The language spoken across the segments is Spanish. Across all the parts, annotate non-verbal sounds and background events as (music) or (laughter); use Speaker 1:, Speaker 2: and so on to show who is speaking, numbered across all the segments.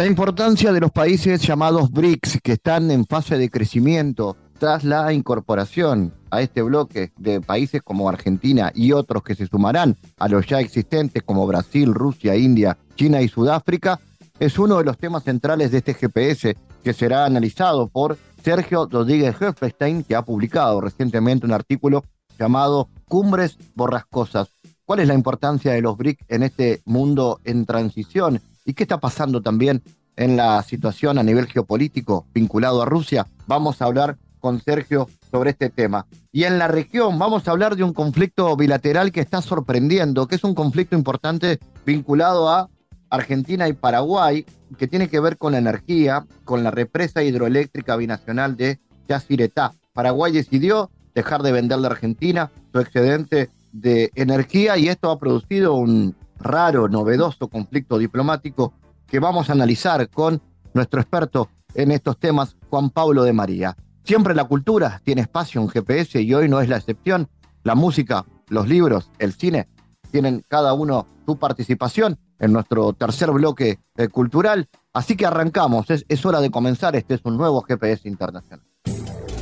Speaker 1: La importancia de los países llamados BRICS que están en fase de crecimiento tras la incorporación a este bloque de países como Argentina y otros que se sumarán a los ya existentes como Brasil, Rusia, India, China y Sudáfrica, es uno de los temas centrales de este GPS que será analizado por Sergio Rodríguez Hefestein, que ha publicado recientemente un artículo llamado Cumbres Borrascosas. ¿Cuál es la importancia de los BRICS en este mundo en transición? ¿Y qué está pasando también en la situación a nivel geopolítico vinculado a Rusia? Vamos a hablar con Sergio sobre este tema. Y en la región vamos a hablar de un conflicto bilateral que está sorprendiendo, que es un conflicto importante vinculado a Argentina y Paraguay, que tiene que ver con la energía, con la represa hidroeléctrica binacional de Yacyretá. Paraguay decidió dejar de venderle a Argentina su excedente de energía y esto ha producido un raro, novedoso conflicto diplomático que vamos a analizar con nuestro experto en estos temas, Juan Pablo de María. Siempre la cultura tiene espacio en GPS y hoy no es la excepción. La música, los libros, el cine tienen cada uno su participación en nuestro tercer bloque eh, cultural. Así que arrancamos, es, es hora de comenzar, este es un nuevo GPS Internacional.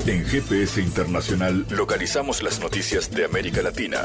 Speaker 2: En GPS Internacional localizamos las noticias de América Latina.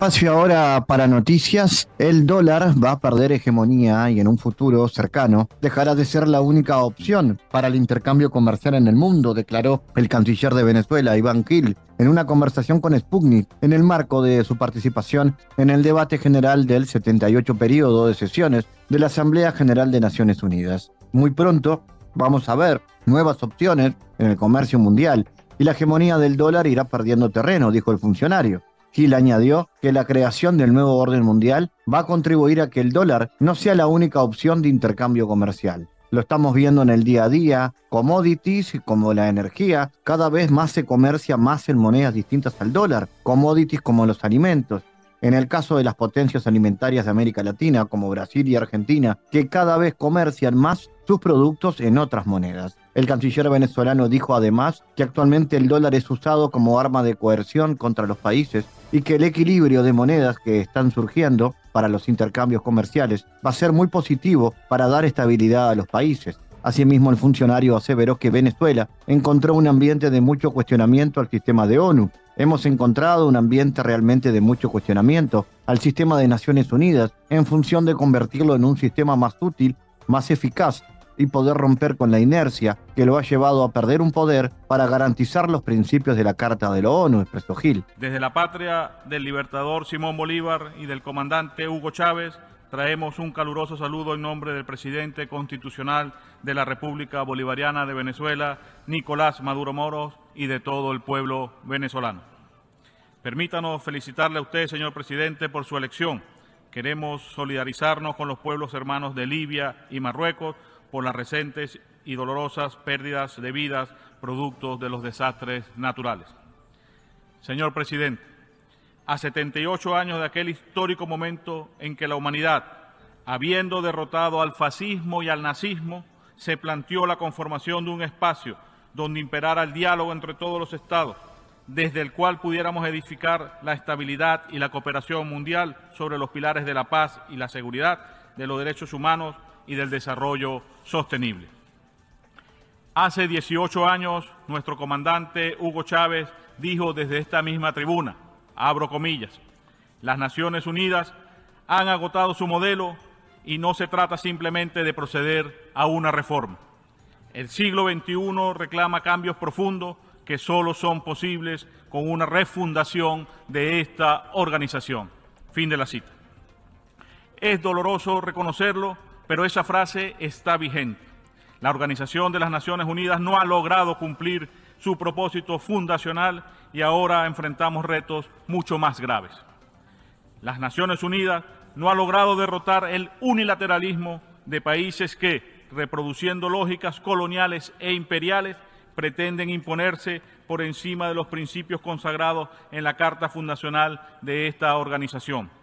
Speaker 1: Espacio ahora para noticias. El dólar va a perder hegemonía y en un futuro cercano dejará de ser la única opción para el intercambio comercial en el mundo, declaró el canciller de Venezuela, Iván Gil, en una conversación con Sputnik en el marco de su participación en el debate general del 78 periodo de sesiones de la Asamblea General de Naciones Unidas. Muy pronto vamos a ver nuevas opciones en el comercio mundial y la hegemonía del dólar irá perdiendo terreno, dijo el funcionario. Gil añadió que la creación del nuevo orden mundial va a contribuir a que el dólar no sea la única opción de intercambio comercial. Lo estamos viendo en el día a día, commodities como la energía, cada vez más se comercia más en monedas distintas al dólar, commodities como los alimentos. En el caso de las potencias alimentarias de América Latina, como Brasil y Argentina, que cada vez comercian más sus productos en otras monedas. El canciller venezolano dijo además que actualmente el dólar es usado como arma de coerción contra los países y que el equilibrio de monedas que están surgiendo para los intercambios comerciales va a ser muy positivo para dar estabilidad a los países. Asimismo, el funcionario aseveró que Venezuela encontró un ambiente de mucho cuestionamiento al sistema de ONU. Hemos encontrado un ambiente realmente de mucho cuestionamiento al sistema de Naciones Unidas en función de convertirlo en un sistema más útil, más eficaz y poder romper con la inercia que lo ha llevado a perder un poder para garantizar los principios de la Carta de la ONU, expresó Gil.
Speaker 3: Desde la patria del libertador Simón Bolívar y del comandante Hugo Chávez, traemos un caluroso saludo en nombre del presidente constitucional de la República Bolivariana de Venezuela, Nicolás Maduro Moros, y de todo el pueblo venezolano. Permítanos felicitarle a usted, señor presidente, por su elección. Queremos solidarizarnos con los pueblos hermanos de Libia y Marruecos por las recientes y dolorosas pérdidas de vidas producto de los desastres naturales. Señor presidente, a 78 años de aquel histórico momento en que la humanidad, habiendo derrotado al fascismo y al nazismo, se planteó la conformación de un espacio donde imperara el diálogo entre todos los estados, desde el cual pudiéramos edificar la estabilidad y la cooperación mundial sobre los pilares de la paz y la seguridad, de los derechos humanos y del desarrollo sostenible. Hace 18 años, nuestro comandante Hugo Chávez dijo desde esta misma tribuna, abro comillas, las Naciones Unidas han agotado su modelo y no se trata simplemente de proceder a una reforma. El siglo XXI reclama cambios profundos que solo son posibles con una refundación de esta organización. Fin de la cita. Es doloroso reconocerlo, pero esa frase está vigente. La Organización de las Naciones Unidas no ha logrado cumplir su propósito fundacional y ahora enfrentamos retos mucho más graves. Las Naciones Unidas no ha logrado derrotar el unilateralismo de países que, reproduciendo lógicas coloniales e imperiales, pretenden imponerse por encima de los principios consagrados en la Carta Fundacional de esta organización.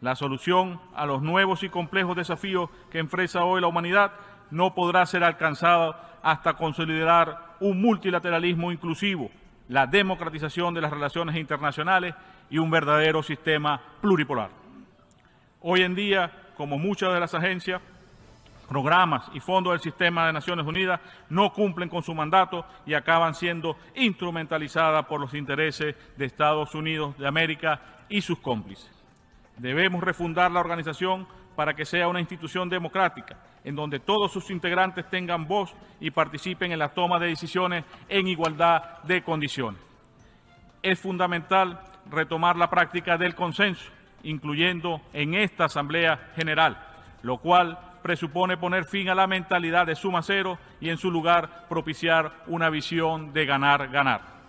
Speaker 3: La solución a los nuevos y complejos desafíos que enfrenta hoy la humanidad no podrá ser alcanzada hasta consolidar un multilateralismo inclusivo, la democratización de las relaciones internacionales y un verdadero sistema pluripolar. Hoy en día, como muchas de las agencias, programas y fondos del sistema de Naciones Unidas no cumplen con su mandato y acaban siendo instrumentalizadas por los intereses de Estados Unidos de América y sus cómplices. Debemos refundar la organización para que sea una institución democrática, en donde todos sus integrantes tengan voz y participen en la toma de decisiones en igualdad de condiciones. Es fundamental retomar la práctica del consenso, incluyendo en esta Asamblea General, lo cual presupone poner fin a la mentalidad de suma cero y en su lugar propiciar una visión de ganar-ganar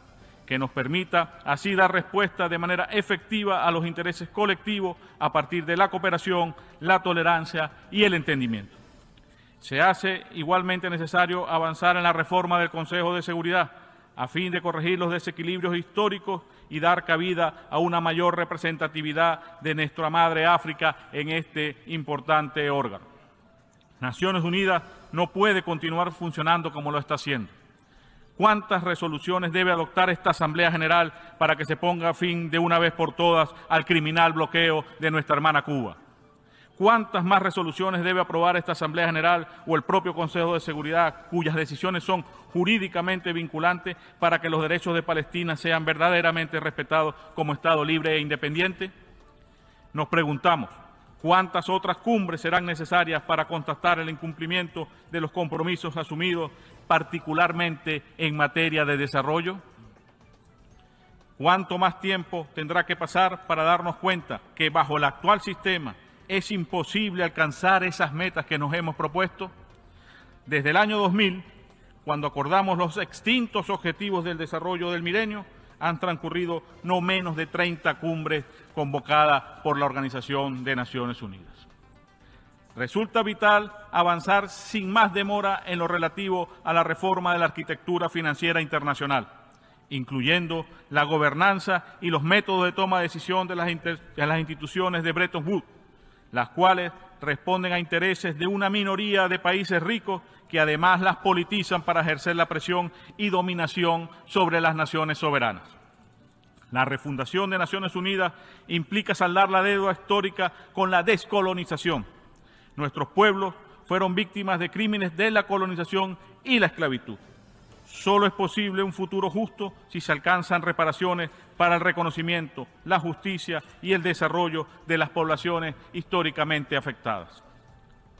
Speaker 3: que nos permita así dar respuesta de manera efectiva a los intereses colectivos a partir de la cooperación, la tolerancia y el entendimiento. Se hace igualmente necesario avanzar en la reforma del Consejo de Seguridad a fin de corregir los desequilibrios históricos y dar cabida a una mayor representatividad de nuestra madre África en este importante órgano. Naciones Unidas no puede continuar funcionando como lo está haciendo. ¿Cuántas resoluciones debe adoptar esta Asamblea General para que se ponga fin de una vez por todas al criminal bloqueo de nuestra hermana Cuba? ¿Cuántas más resoluciones debe aprobar esta Asamblea General o el propio Consejo de Seguridad, cuyas decisiones son jurídicamente vinculantes para que los derechos de Palestina sean verdaderamente respetados como Estado libre e independiente? Nos preguntamos, ¿Cuántas otras cumbres serán necesarias para constatar el incumplimiento de los compromisos asumidos, particularmente en materia de desarrollo? ¿Cuánto más tiempo tendrá que pasar para darnos cuenta que bajo el actual sistema es imposible alcanzar esas metas que nos hemos propuesto? Desde el año 2000, cuando acordamos los extintos objetivos del desarrollo del milenio, han transcurrido no menos de 30 cumbres convocadas por la Organización de Naciones Unidas. Resulta vital avanzar sin más demora en lo relativo a la reforma de la arquitectura financiera internacional, incluyendo la gobernanza y los métodos de toma de decisión de las, instituciones de Bretton Woods, las cuales responden a intereses de una minoría de países ricos que además las politizan para ejercer la presión y dominación sobre las naciones soberanas. La refundación de Naciones Unidas implica saldar la deuda histórica con la descolonización. Nuestros pueblos fueron víctimas de crímenes de la colonización y la esclavitud. Solo es posible un futuro justo si se alcanzan reparaciones para el reconocimiento, la justicia y el desarrollo de las poblaciones históricamente afectadas.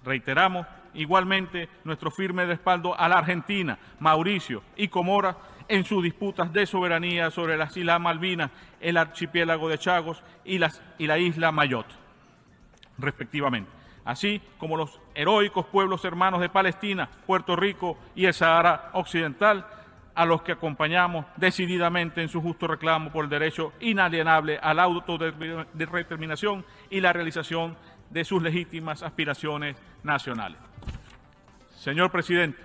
Speaker 3: Reiteramos igualmente nuestro firme respaldo a la Argentina, Mauricio y Comora en sus disputas de soberanía sobre las Islas Malvinas, el archipiélago de Chagos y, y la isla Mayotte, respectivamente, así como los heroicos pueblos hermanos de Palestina, Puerto Rico y el Sahara Occidental, a los que acompañamos decididamente en su justo reclamo por el derecho inalienable a la autodeterminación y la realización de sus legítimas aspiraciones nacionales. Señor presidente,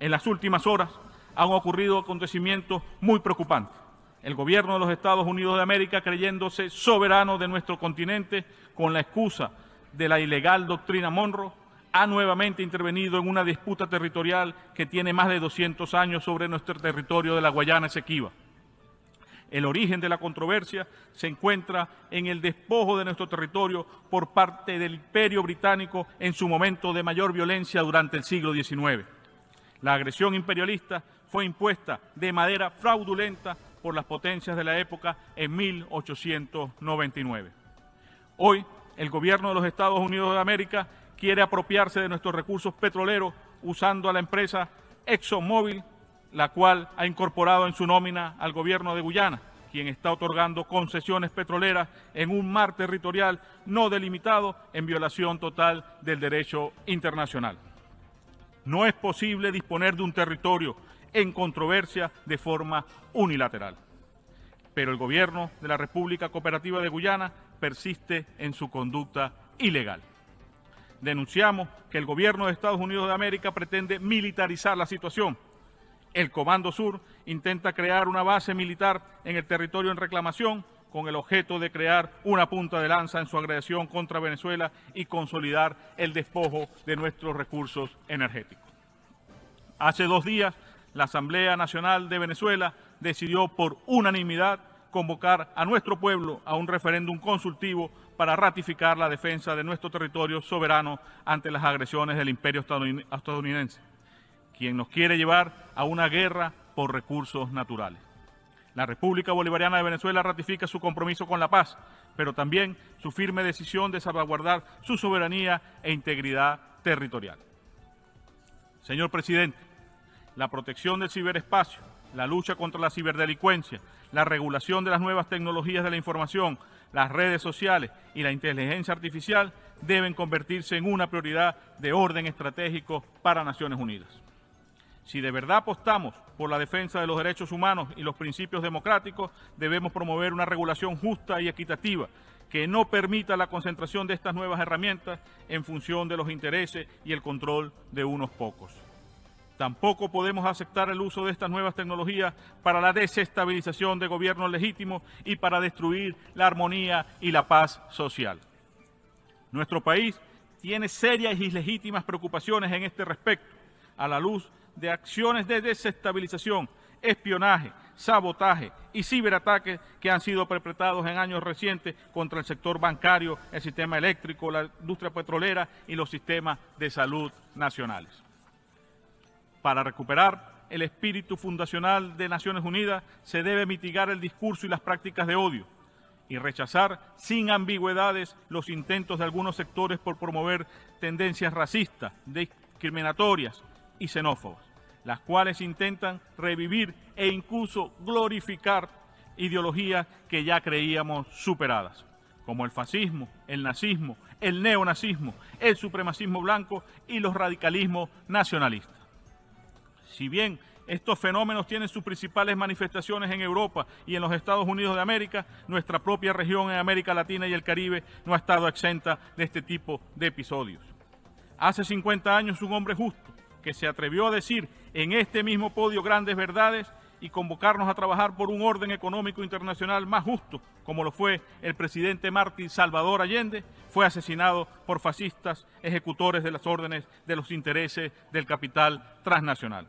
Speaker 3: en las últimas horas han ocurrido acontecimientos muy preocupantes. El gobierno de los Estados Unidos de América, creyéndose soberano de nuestro continente con la excusa de la ilegal doctrina Monroe, ha nuevamente intervenido en una disputa territorial que tiene más de 200 años sobre nuestro territorio de la Guayana Esequiba. El origen de la controversia se encuentra en el despojo de nuestro territorio por parte del Imperio Británico en su momento de mayor violencia durante el siglo XIX. La agresión imperialista fue impuesta de manera fraudulenta por las potencias de la época en 1899. Hoy, el gobierno de los Estados Unidos de América quiere apropiarse de nuestros recursos petroleros usando a la empresa ExxonMobil la cual ha incorporado en su nómina al gobierno de Guyana, quien está otorgando concesiones petroleras en un mar territorial no delimitado en violación total del derecho internacional. No es posible disponer de un territorio en controversia de forma unilateral. Pero el gobierno de la República Cooperativa de Guyana persiste en su conducta ilegal. Denunciamos que el gobierno de Estados Unidos de América pretende militarizar la situación. El Comando Sur intenta crear una base militar en el territorio en reclamación con el objeto de crear una punta de lanza en su agresión contra Venezuela y consolidar el despojo de nuestros recursos energéticos. Hace dos días, la Asamblea Nacional de Venezuela decidió por unanimidad convocar a nuestro pueblo a un referéndum consultivo para ratificar la defensa de nuestro territorio soberano ante las agresiones del imperio estadounidense, quien nos quiere llevar a una guerra por recursos naturales. La República Bolivariana de Venezuela ratifica su compromiso con la paz, pero también su firme decisión de salvaguardar su soberanía e integridad territorial. Señor presidente, la protección del ciberespacio, la lucha contra la ciberdelincuencia, la regulación de las nuevas tecnologías de la información, las redes sociales y la inteligencia artificial deben convertirse en una prioridad de orden estratégico para Naciones Unidas. Si de verdad apostamos por la defensa de los derechos humanos y los principios democráticos, debemos promover una regulación justa y equitativa que no permita la concentración de estas nuevas herramientas en función de los intereses y el control de unos pocos. Tampoco podemos aceptar el uso de estas nuevas tecnologías para la desestabilización de gobiernos legítimos y para destruir la armonía y la paz social. Nuestro país tiene serias y legítimas preocupaciones en este respecto, a la luz de acciones de desestabilización, espionaje, sabotaje y ciberataques que han sido perpetrados en años recientes contra el sector bancario, el sistema eléctrico, la industria petrolera y los sistemas de salud nacionales para recuperar el espíritu fundacional de Naciones Unidas se debe mitigar el discurso y las prácticas de odio y rechazar sin ambigüedades los intentos de algunos sectores por promover tendencias racistas, discriminatorias y xenófobas, las cuales intentan revivir e incluso glorificar ideologías que ya creíamos superadas, como el fascismo, el nazismo, el neonazismo, el supremacismo blanco y los radicalismos nacionalistas. Si bien estos fenómenos tienen sus principales manifestaciones en Europa y en los Estados Unidos de América, nuestra propia región en América Latina y el Caribe no ha estado exenta de este tipo de episodios. Hace 50 años un hombre justo que se atrevió a decir en este mismo podio grandes verdades y convocarnos a trabajar por un orden económico internacional más justo, como lo fue el presidente Martín Salvador Allende, fue asesinado por fascistas ejecutores de las órdenes de los intereses del capital transnacional.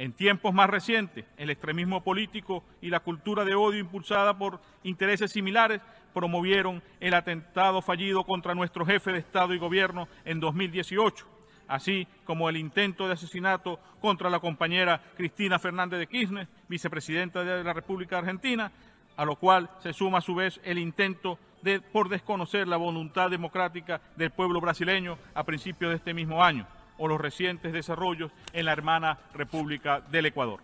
Speaker 3: En tiempos más recientes, el extremismo político y la cultura de odio impulsada por intereses similares promovieron el atentado fallido contra nuestro jefe de Estado y Gobierno en 2018, así como el intento de asesinato contra la compañera Cristina Fernández de Kirchner, vicepresidenta de la República Argentina, a lo cual se suma a su vez el intento de, por desconocer la voluntad democrática del pueblo brasileño a principios de este mismo año o los recientes desarrollos en la hermana República del Ecuador.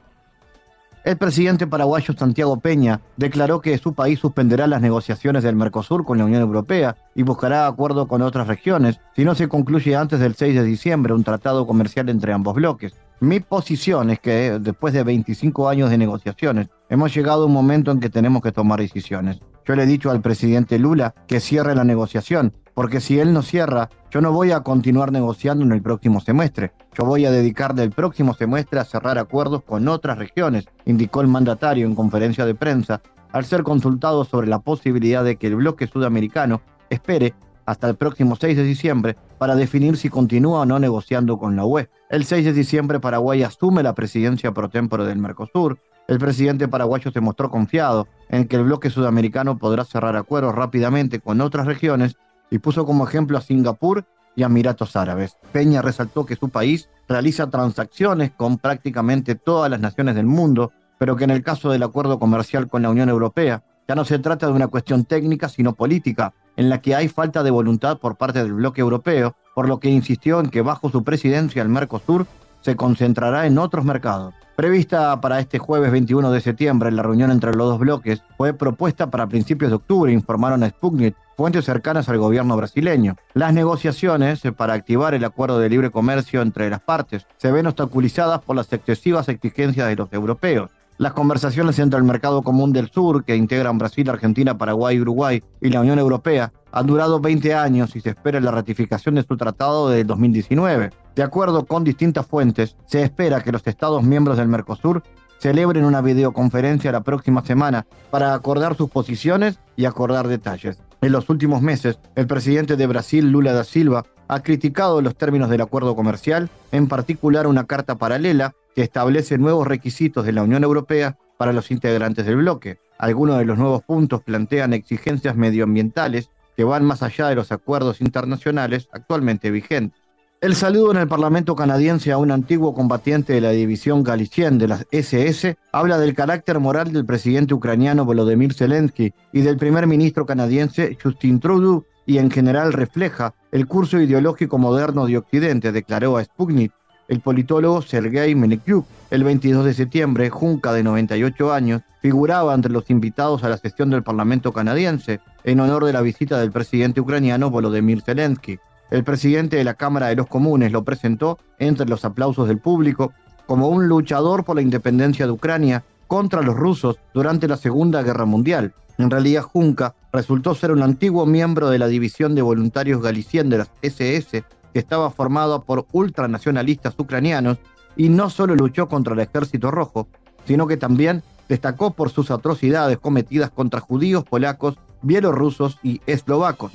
Speaker 1: El presidente paraguayo Santiago Peña declaró que su país suspenderá las negociaciones del Mercosur con la Unión Europea y buscará acuerdo con otras regiones si no se concluye antes del 6 de diciembre un tratado comercial entre ambos bloques. Mi posición es que después de 25 años de negociaciones hemos llegado a un momento en que tenemos que tomar decisiones. Yo le he dicho al presidente Lula que cierre la negociación, porque si él no cierra, yo no voy a continuar negociando en el próximo semestre. Yo voy a dedicar el próximo semestre a cerrar acuerdos con otras regiones, indicó el mandatario en conferencia de prensa, al ser consultado sobre la posibilidad de que el bloque sudamericano espere hasta el próximo 6 de diciembre para definir si continúa o no negociando con la UE. El 6 de diciembre Paraguay asume la presidencia pro tempore del Mercosur el presidente paraguayo se mostró confiado en que el bloque sudamericano podrá cerrar acuerdos rápidamente con otras regiones y puso como ejemplo a Singapur y Emiratos Árabes. Peña resaltó que su país realiza transacciones con prácticamente todas las naciones del mundo, pero que en el caso del acuerdo comercial con la Unión Europea ya no se trata de una cuestión técnica, sino política, en la que hay falta de voluntad por parte del bloque europeo, por lo que insistió en que bajo su presidencia el Mercosur se concentrará en otros mercados. Prevista para este jueves 21 de septiembre, la reunión entre los dos bloques fue propuesta para principios de octubre, informaron a Sputnik fuentes cercanas al gobierno brasileño. Las negociaciones para activar el acuerdo de libre comercio entre las partes se ven obstaculizadas por las excesivas exigencias de los europeos. Las conversaciones entre el Mercado Común del Sur, que integran Brasil, Argentina, Paraguay, Uruguay y la Unión Europea, han durado 20 años y se espera la ratificación de su tratado de 2019. De acuerdo con distintas fuentes, se espera que los Estados miembros del Mercosur celebren una videoconferencia la próxima semana para acordar sus posiciones y acordar detalles. En los últimos meses, el presidente de Brasil, Lula da Silva, ha criticado los términos del acuerdo comercial, en particular una carta paralela que establece nuevos requisitos de la Unión Europea para los integrantes del bloque. Algunos de los nuevos puntos plantean exigencias medioambientales que van más allá de los acuerdos internacionales actualmente vigentes. El saludo en el Parlamento canadiense a un antiguo combatiente de la división Galicien de las SS habla del carácter moral del presidente ucraniano Volodymyr Zelensky y del primer ministro canadiense Justin Trudeau y en general refleja el curso ideológico moderno de Occidente, declaró a Sputnik el politólogo Sergei Menikyuk. El 22 de septiembre, Junca, de 98 años, figuraba entre los invitados a la sesión del Parlamento canadiense en honor de la visita del presidente ucraniano Volodymyr Zelensky. El presidente de la Cámara de los Comunes lo presentó entre los aplausos del público como un luchador por la independencia de Ucrania contra los rusos durante la Segunda Guerra Mundial. En realidad, Junca resultó ser un antiguo miembro de la División de Voluntarios Galicien de SS que estaba formado por ultranacionalistas ucranianos y no solo luchó contra el ejército rojo, sino que también destacó por sus atrocidades cometidas contra judíos polacos, bielorrusos y eslovacos.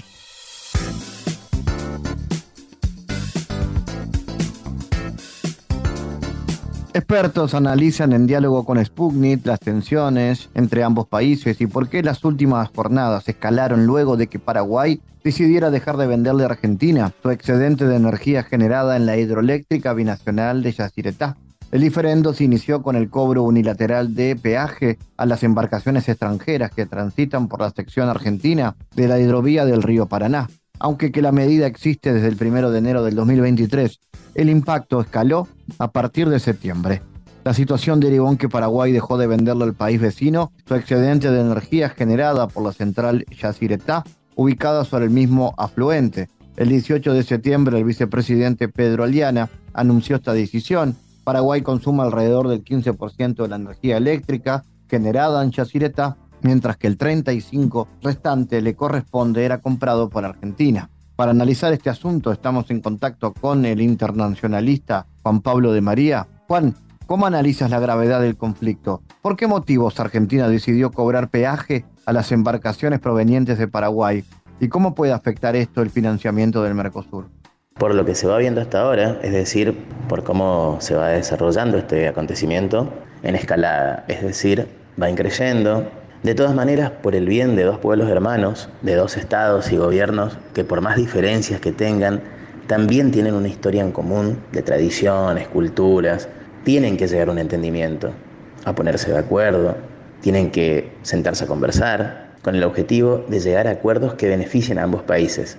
Speaker 1: Expertos analizan en diálogo con Sputnik las tensiones entre ambos países y por qué las últimas jornadas escalaron luego de que Paraguay decidiera dejar de venderle a Argentina su excedente de energía generada en la hidroeléctrica binacional de Yacyretá. El diferendo se inició con el cobro unilateral de peaje a las embarcaciones extranjeras que transitan por la sección argentina de la hidrovía del río Paraná. Aunque que la medida existe desde el 1 de enero del 2023, el impacto escaló a partir de septiembre. La situación derivó en que Paraguay dejó de venderle al país vecino su excedente de energía generada por la central Yacyretá, ubicada sobre el mismo afluente. El 18 de septiembre, el vicepresidente Pedro Aliana anunció esta decisión. Paraguay consume alrededor del 15% de la energía eléctrica generada en Yacyretá mientras que el 35 restante le corresponde era comprado por Argentina. Para analizar este asunto estamos en contacto con el internacionalista Juan Pablo de María. Juan, ¿cómo analizas la gravedad del conflicto? ¿Por qué motivos Argentina decidió cobrar peaje a las embarcaciones provenientes de Paraguay? ¿Y cómo puede afectar esto el financiamiento del Mercosur?
Speaker 4: Por lo que se va viendo hasta ahora, es decir, por cómo se va desarrollando este acontecimiento en escalada, es decir, va increyendo, de todas maneras, por el bien de dos pueblos hermanos, de dos estados y gobiernos que por más diferencias que tengan, también tienen una historia en común de tradiciones, culturas, tienen que llegar a un entendimiento, a ponerse de acuerdo, tienen que sentarse a conversar con el objetivo de llegar a acuerdos que beneficien a ambos países.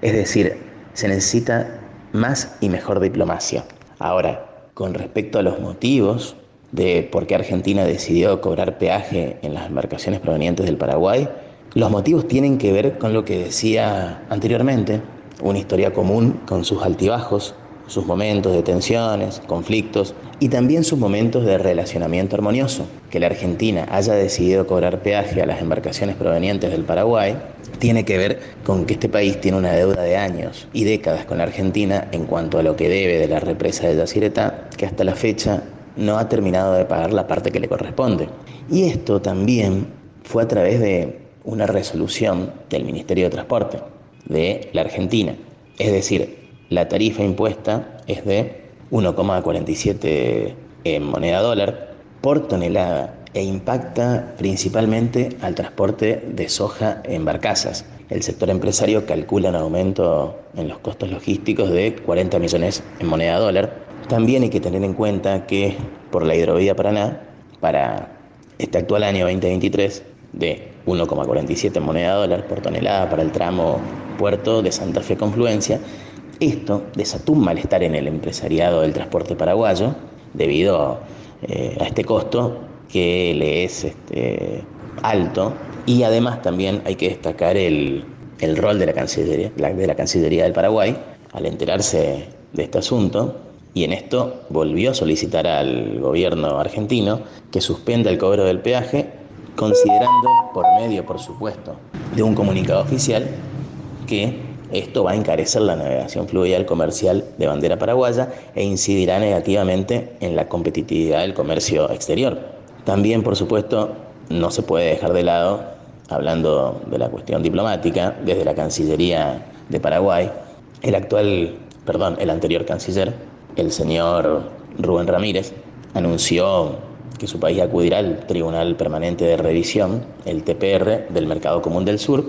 Speaker 4: Es decir, se necesita más y mejor diplomacia. Ahora, con respecto a los motivos de por qué Argentina decidió cobrar peaje en las embarcaciones provenientes del Paraguay, los motivos tienen que ver con lo que decía anteriormente, una historia común con sus altibajos, sus momentos de tensiones, conflictos y también sus momentos de relacionamiento armonioso. Que la Argentina haya decidido cobrar peaje a las embarcaciones provenientes del Paraguay tiene que ver con que este país tiene una deuda de años y décadas con Argentina en cuanto a lo que debe de la represa de Yacyretá, que hasta la fecha no ha terminado de pagar la parte que le corresponde. Y esto también fue a través de una resolución del Ministerio de Transporte de la Argentina. Es decir, la tarifa impuesta es de 1,47 en moneda dólar por tonelada e impacta principalmente al transporte de soja en barcazas. El sector empresario calcula un aumento en los costos logísticos de 40 millones en moneda dólar también hay que tener en cuenta que por la hidrovía Paraná, para este actual año 2023, de 1,47 moneda dólar por tonelada para el tramo puerto de Santa Fe Confluencia, Esto desató un malestar en el empresariado del transporte paraguayo debido eh, a este costo que le es este, alto. Y además también hay que destacar el, rol de la, Cancillería, de la Cancillería del Paraguay al enterarse de este asunto y en esto volvió a solicitar al gobierno argentino que suspenda el cobro del peaje, considerando por medio, por supuesto, de un comunicado oficial que esto va a encarecer la navegación fluvial comercial de bandera paraguaya e incidirá negativamente en la competitividad del comercio exterior. También, por supuesto, no se puede dejar de lado, hablando de la cuestión diplomática, desde la Cancillería de Paraguay, el actual, perdón, el anterior canciller, el señor Rubén Ramírez, anunció que su país acudirá al Tribunal Permanente de Revisión, el TPR, del Mercado Común del Sur,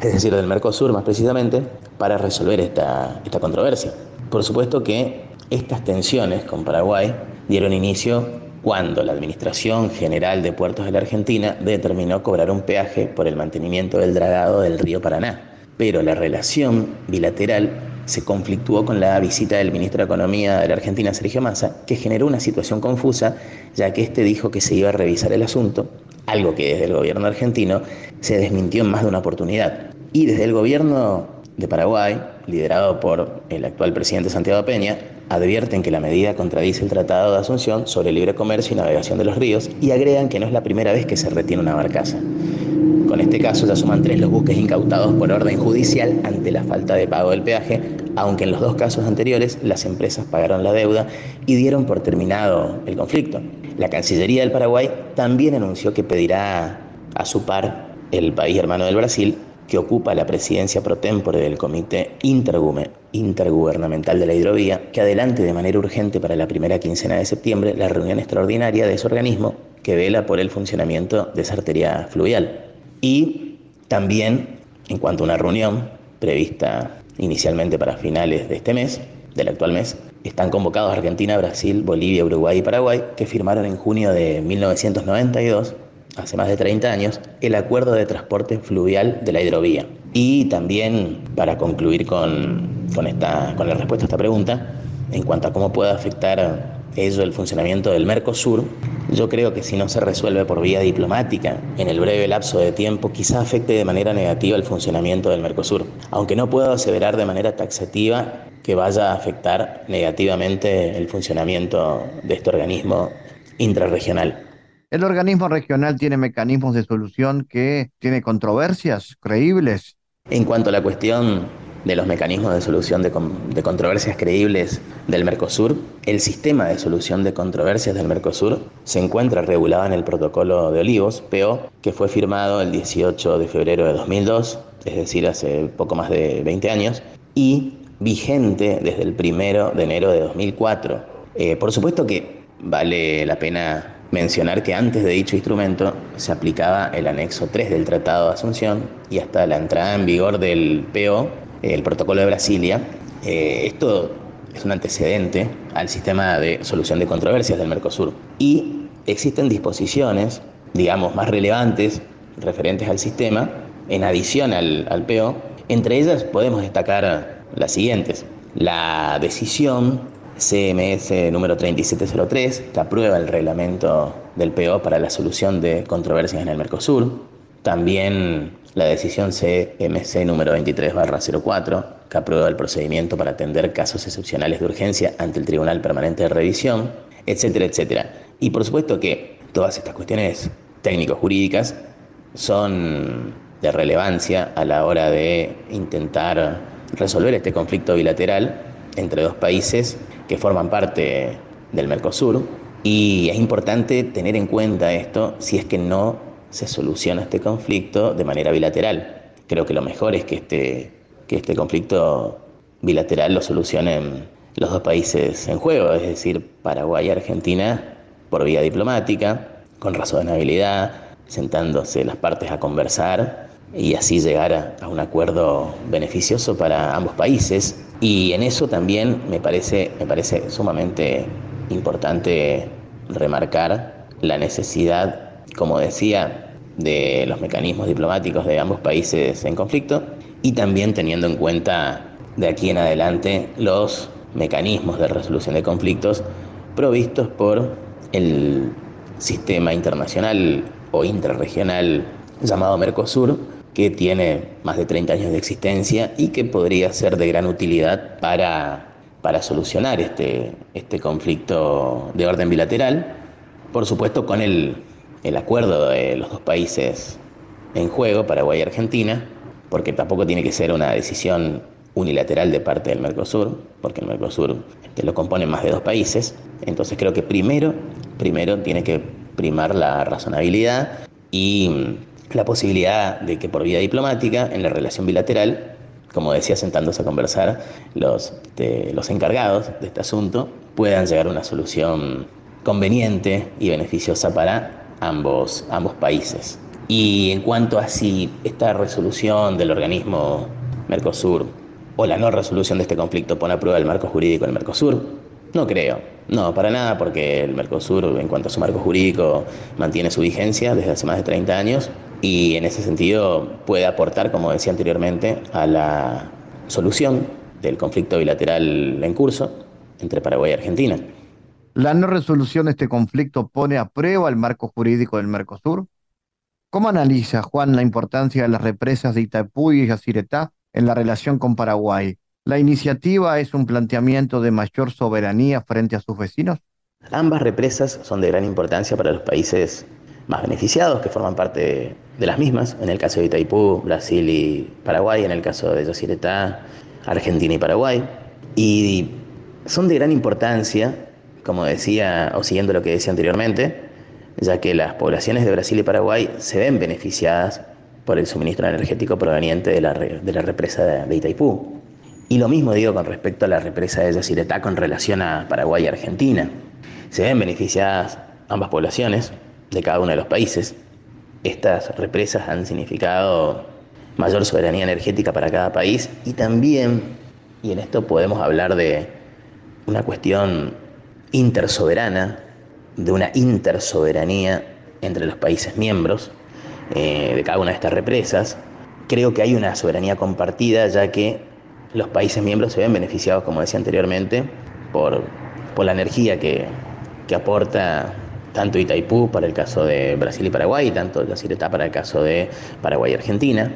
Speaker 4: es decir, del Mercosur más precisamente, para resolver esta, esta controversia. Por supuesto que estas tensiones con Paraguay dieron inicio cuando la Administración General de Puertos de la Argentina determinó cobrar un peaje por el mantenimiento del dragado del río Paraná. Pero la relación bilateral se conflictuó con la visita del ministro de Economía de la Argentina, Sergio Massa, que generó una situación confusa, ya que este dijo que se iba a revisar el asunto, algo que desde el gobierno argentino se desmintió en más de una oportunidad. Y desde el gobierno de Paraguay, liderado por el actual presidente Santiago Peña, advierten que la medida contradice el Tratado de Asunción sobre libre comercio y navegación de los ríos y agregan que no es la primera vez que se retiene una barcaza. Con este caso ya suman tres los buques incautados por orden judicial ante la falta de pago del peaje, aunque en los dos casos anteriores las empresas pagaron la deuda y dieron por terminado el conflicto. La Cancillería del Paraguay también anunció que pedirá a su par, el país hermano del Brasil, que ocupa la presidencia pro tempore del Comité Intergubernamental de la Hidrovía, que adelante de manera urgente para la primera quincena de septiembre la reunión extraordinaria de ese organismo que vela por el funcionamiento de esa arteria fluvial. Y también, en cuanto a una reunión prevista inicialmente para finales de este mes, del actual mes, están convocados Argentina, Brasil, Bolivia, Uruguay y Paraguay, que firmaron en junio de 1992 hace más de 30 años, el acuerdo de transporte fluvial de la hidrovía. Y también, para concluir con, con, esta, con la respuesta a esta pregunta, en cuanto a cómo puede afectar ello el funcionamiento del Mercosur, yo creo que si no se resuelve por vía diplomática en el breve lapso de tiempo, quizá afecte de manera negativa el funcionamiento del Mercosur, aunque no puedo aseverar de manera taxativa que vaya a afectar negativamente el funcionamiento de este organismo intrarregional.
Speaker 1: El organismo regional tiene mecanismos de solución que tiene controversias creíbles.
Speaker 4: En cuanto a la cuestión de los mecanismos de solución de, controversias creíbles del Mercosur, el sistema de solución de controversias del Mercosur se encuentra regulado en el Protocolo de Olivos, PO, que fue firmado el 18 de febrero de 2002, es decir, hace poco más de 20 años, y vigente desde el 1 de enero de 2004. Eh, por supuesto que vale la pena mencionar que antes de dicho instrumento se aplicaba el anexo 3 del Tratado de Asunción y hasta la entrada en vigor del PO, el Protocolo de Brasilia. Eh, esto es un antecedente al sistema de solución de controversias del Mercosur. Y existen disposiciones, digamos, más relevantes referentes al sistema, en adición al, al PO. Entre ellas podemos destacar las siguientes. La decisión CMS número 3703, que aprueba el reglamento del PO para la solución de controversias en el Mercosur. También la decisión CMC número 23-04, que aprueba el procedimiento para atender casos excepcionales de urgencia ante el Tribunal Permanente de Revisión, etcétera, etcétera. Y por supuesto que todas estas cuestiones técnico-jurídicas son de relevancia a la hora de intentar resolver este conflicto bilateral entre dos países que forman parte del Mercosur y es importante tener en cuenta esto si es que no se soluciona este conflicto de manera bilateral. Creo que lo mejor es que este, que este conflicto bilateral lo solucionen los dos países en juego, es decir, Paraguay y Argentina, por vía diplomática, con razonabilidad, sentándose las partes a conversar y así llegar a, un acuerdo beneficioso para ambos países. Y en eso también me parece, me parece sumamente importante remarcar la necesidad, como decía, de los mecanismos diplomáticos de ambos países en conflicto y también teniendo en cuenta de aquí en adelante los mecanismos de resolución de conflictos provistos por el sistema internacional o intrarregional llamado Mercosur, que tiene más de 30 años de existencia y que podría ser de gran utilidad para, para solucionar este, este conflicto de orden bilateral, por supuesto con el, el acuerdo de los dos países en juego, Paraguay y Argentina, porque tampoco tiene que ser una decisión unilateral de parte del Mercosur, porque el Mercosur lo componen más de dos países. Entonces creo que primero, primero tiene que primar la razonabilidad y la posibilidad de que por vía diplomática, en la relación bilateral, como decía, sentándose a conversar los, los encargados de este asunto, puedan llegar a una solución conveniente y beneficiosa para ambos, ambos países. Y en cuanto a si esta resolución del organismo Mercosur o la no resolución de este conflicto pone a prueba el marco jurídico del Mercosur, no creo. No, para nada, porque el Mercosur, en cuanto a su marco jurídico, mantiene su vigencia desde hace más de 30 años y en ese sentido puede aportar, como decía anteriormente, a la solución del conflicto bilateral en curso entre Paraguay y Argentina.
Speaker 1: ¿La no resolución de este conflicto pone a prueba el marco jurídico del Mercosur? ¿Cómo analiza, Juan, la importancia de las represas de Itaipú y Yacyretá en la relación con Paraguay? ¿La iniciativa es un planteamiento de mayor soberanía frente a sus vecinos?
Speaker 4: Ambas represas son de gran importancia para los países más beneficiados que forman parte de, las mismas. En el caso de Itaipú, Brasil y Paraguay, en el caso de Yacyretá, Argentina y Paraguay. Y son de gran importancia, como decía, o siguiendo lo que decía anteriormente, ya que las poblaciones de Brasil y Paraguay se ven beneficiadas por el suministro energético proveniente de la, de la represa de Itaipú. Y lo mismo digo con respecto a la represa de Yacyretá con relación a Paraguay y Argentina. Se ven beneficiadas ambas poblaciones de cada uno de los países. Estas represas han significado mayor soberanía energética para cada país y también, y en esto podemos hablar de una cuestión intersoberana, de una intersoberanía entre los países miembros eh, de cada una de estas represas. Creo que hay una soberanía compartida ya que los países miembros se ven beneficiados, como decía anteriormente, por, la energía que, aporta tanto Itaipú para el caso de Brasil y Paraguay, tanto la Ciretá para el caso de Paraguay y Argentina.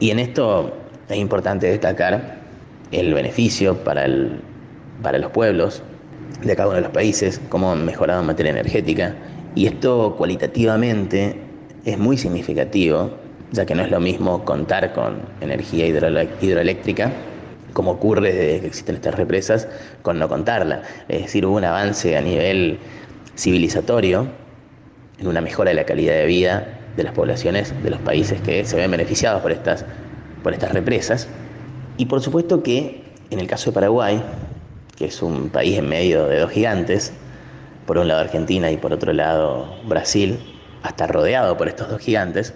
Speaker 4: Y en esto es importante destacar el beneficio para, el, para los pueblos de cada uno de los países, cómo han mejorado en materia energética. Y esto cualitativamente es muy significativo, ya que no es lo mismo contar con energía hidroeléctrica como ocurre desde que existen estas represas, con no contarla. Es decir, hubo un avance a nivel civilizatorio en una mejora de la calidad de vida de las poblaciones de los países que se ven beneficiados por estas, por estas represas. Y por supuesto que en el caso de Paraguay, que es un país en medio de dos gigantes, por un lado Argentina y por otro lado Brasil, hasta rodeado por estos dos gigantes,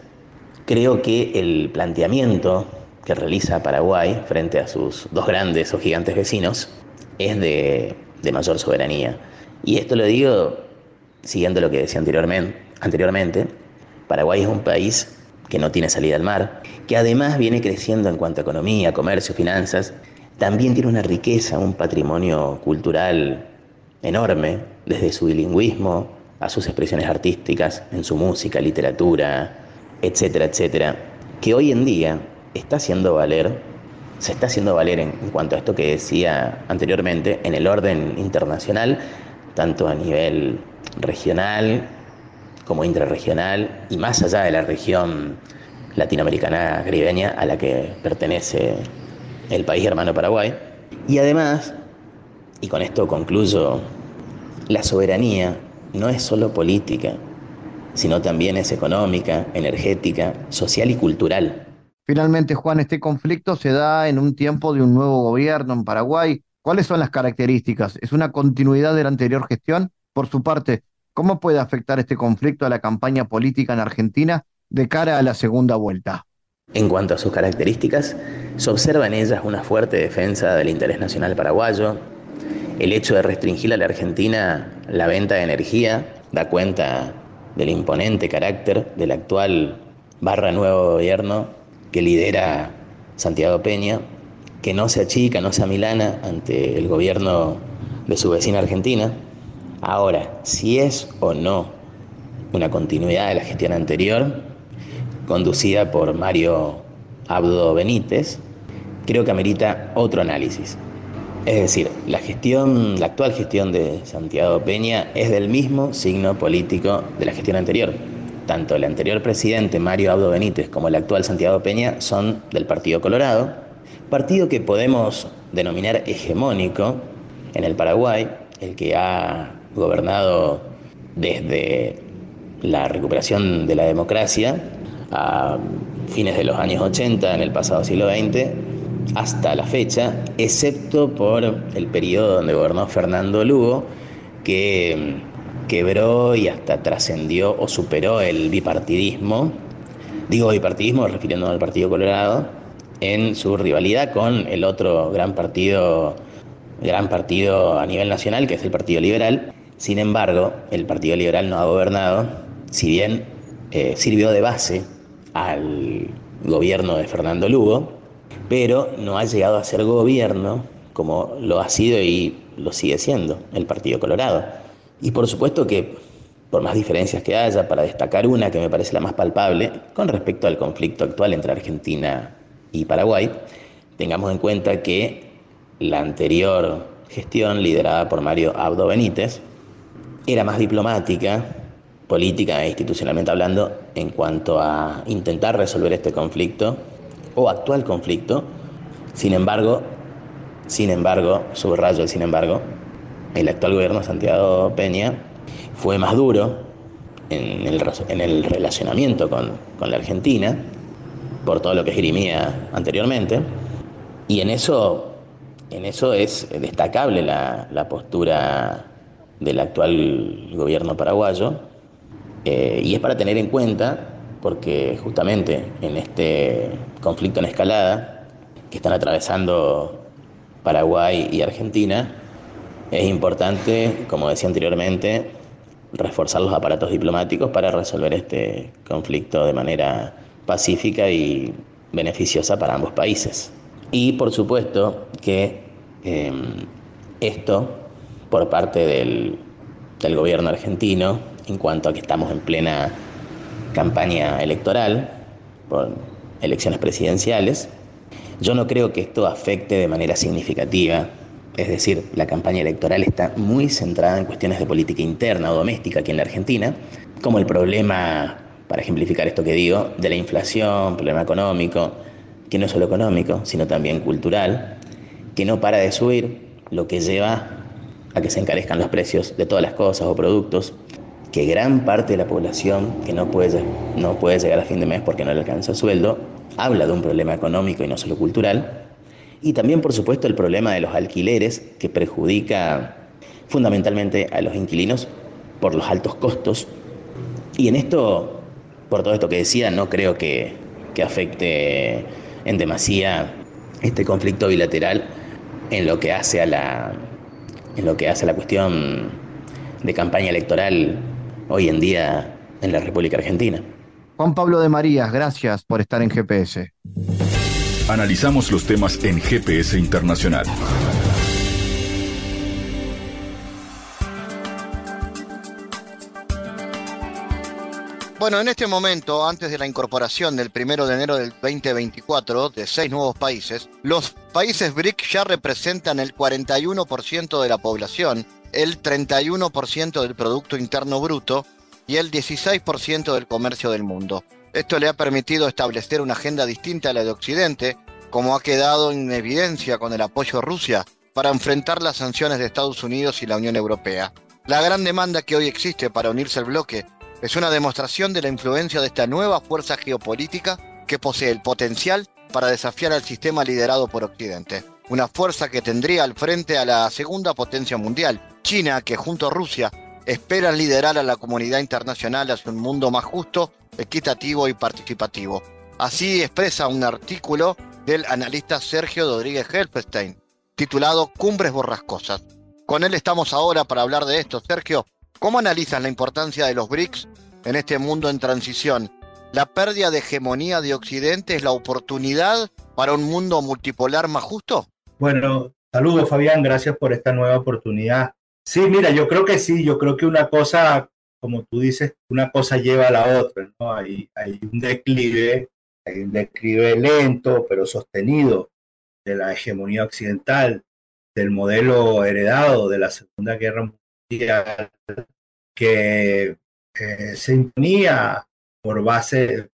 Speaker 4: creo que el planteamiento que realiza Paraguay frente a sus dos grandes o gigantes vecinos es de, mayor soberanía. Y esto lo digo siguiendo lo que decía anteriormente, anteriormente. Paraguay es un país que no tiene salida al mar, que además viene creciendo en cuanto a economía, comercio, finanzas, también tiene una riqueza, un patrimonio cultural enorme, desde su bilingüismo a sus expresiones artísticas, en su música, literatura, etcétera, etcétera, que hoy en día está haciendo valer, se está haciendo valer en, cuanto a esto que decía anteriormente, en el orden internacional, tanto a nivel regional como intrarregional y más allá de la región latinoamericana caribeña a la que pertenece el país hermano Paraguay. Y además, y con esto concluyo, la soberanía no es solo política, sino también es económica, energética, social y cultural.
Speaker 1: Finalmente, Juan, este conflicto se da en un tiempo de un nuevo gobierno en Paraguay. ¿Cuáles son las características? ¿Es una continuidad de la anterior gestión? Por su parte, ¿cómo puede afectar este conflicto a la campaña política en Argentina de cara a la segunda vuelta?
Speaker 4: En cuanto a sus características, se observa en ellas una fuerte defensa del interés nacional paraguayo. El hecho de restringir a la Argentina la venta de energía da cuenta del imponente carácter del actual barra nuevo gobierno que lidera Santiago Peña, que no se achica, no se amilana ante el gobierno de su vecina Argentina. Ahora, si es o no una continuidad de la gestión anterior, conducida por Mario Abdo Benítez, creo que amerita otro análisis. Es decir, la gestión, la actual gestión de Santiago Peña es del mismo signo político de la gestión anterior. Tanto el anterior presidente Mario Abdo Benítez como el actual Santiago Peña son del Partido Colorado, partido que podemos denominar hegemónico en el Paraguay, el que ha gobernado desde la recuperación de la democracia a fines de los años 80 en el pasado siglo XX hasta la fecha, excepto por el periodo donde gobernó Fernando Lugo, que quebró y hasta trascendió o superó el bipartidismo. Digo bipartidismo refiriéndome al Partido Colorado, en su rivalidad con el otro gran partido, gran partido a nivel nacional, que es el Partido Liberal. Sin embargo, el Partido Liberal no ha gobernado, si bien eh, sirvió de base al gobierno de Fernando Lugo, pero no ha llegado a ser gobierno como lo ha sido y lo sigue siendo el Partido Colorado. Y por supuesto que, por más diferencias que haya, para destacar una que me parece la más palpable con respecto al conflicto actual entre Argentina y Paraguay, tengamos en cuenta que la anterior gestión, liderada por Mario Abdo Benítez, era más diplomática, política e institucionalmente hablando, en cuanto a intentar resolver este conflicto o actual conflicto. Sin embargo, sin embargo, subrayo el sin embargo, el actual gobierno Santiago Peña fue más duro en el, en el relacionamiento con, con, la Argentina, por todo lo que esgrimía anteriormente, y en eso, en eso es destacable la postura del actual gobierno paraguayo, eh, y es para tener en cuenta porque justamente en este conflicto en escalada que están atravesando Paraguay y Argentina, es importante, como decía anteriormente, reforzar los aparatos diplomáticos para resolver este conflicto de manera pacífica y beneficiosa para ambos países. Y por supuesto que em, esto por parte del, del gobierno argentino, en cuanto a que estamos en plena campaña electoral, por elecciones presidenciales. Yo no creo que esto afecte de manera significativa, es decir, la campaña electoral está muy centrada en cuestiones de política interna o doméstica aquí en la Argentina, como el problema, para ejemplificar esto que digo, de la inflación, problema económico, que no es solo económico, sino también cultural, que no para de subir, lo que lleva a que se encarezcan los precios de todas las cosas o productos, que gran parte de la población que no puede, no puede llegar a fin de mes porque no le alcanza el sueldo, habla de un problema económico y no solo cultural. Y también, por supuesto, el problema de los alquileres, que perjudica fundamentalmente a los inquilinos por los altos costos. Y en esto, por todo esto que decía, no creo que, que afecte en demasía este conflicto bilateral en lo que hace a la, en lo que hace a la cuestión de campaña electoral hoy en día en la República Argentina.
Speaker 5: Juan Pablo de Marías, gracias por estar en GPS.
Speaker 2: Analizamos los temas en GPS Internacional.
Speaker 5: Bueno, en este momento, antes de la incorporación del primero de enero del 2024 de seis nuevos países, los países BRIC ya representan el 41% de la población el 31% del Producto Interno Bruto y el 16% del comercio del mundo. Esto le ha permitido establecer una agenda distinta a la de Occidente, como ha quedado en evidencia con el apoyo a Rusia para enfrentar las sanciones de Estados Unidos y la Unión Europea. La gran demanda que hoy existe para unirse al bloque es una demostración de la influencia de esta nueva fuerza geopolítica que posee el potencial para desafiar al sistema liderado por Occidente. Una fuerza que tendría al frente a la segunda potencia mundial, China, que junto a Rusia esperan liderar a la comunidad internacional hacia un mundo más justo, equitativo y participativo. Así expresa un artículo del analista Sergio Rodríguez Helpestein, titulado Cumbres Borrascosas. Con él estamos ahora para hablar de esto. Sergio, ¿cómo analizas la importancia de los BRICS en este mundo en transición? ¿La pérdida de hegemonía de Occidente es la oportunidad
Speaker 1: para un mundo multipolar más justo?
Speaker 6: Bueno, saludos Fabián, gracias por esta nueva oportunidad. Sí, mira, yo creo que sí, yo creo que una cosa, como tú dices, una cosa lleva a la otra, ¿no? Hay, un declive, hay un declive lento, pero sostenido de la hegemonía occidental, del modelo heredado de la Segunda Guerra Mundial, que eh, se imponía por base,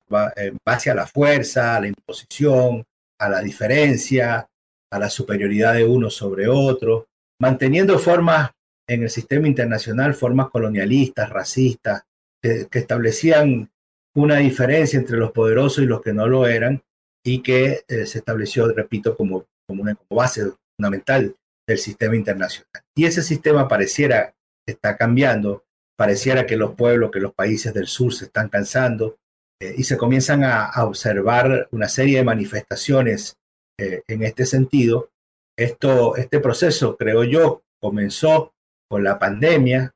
Speaker 6: base a la fuerza, a la imposición, a la diferencia, a la superioridad de uno sobre otro, manteniendo formas en el sistema internacional, formas colonialistas, racistas, que, establecían una diferencia entre los poderosos y los que no lo eran, y que eh, se estableció, repito, como, como una como base fundamental del sistema internacional. Y ese sistema pareciera que está cambiando, pareciera que los pueblos, que los países del sur se están cansando eh, y se comienzan a, observar una serie de manifestaciones eh, en este sentido. Esto, este proceso, creo yo, comenzó con la pandemia,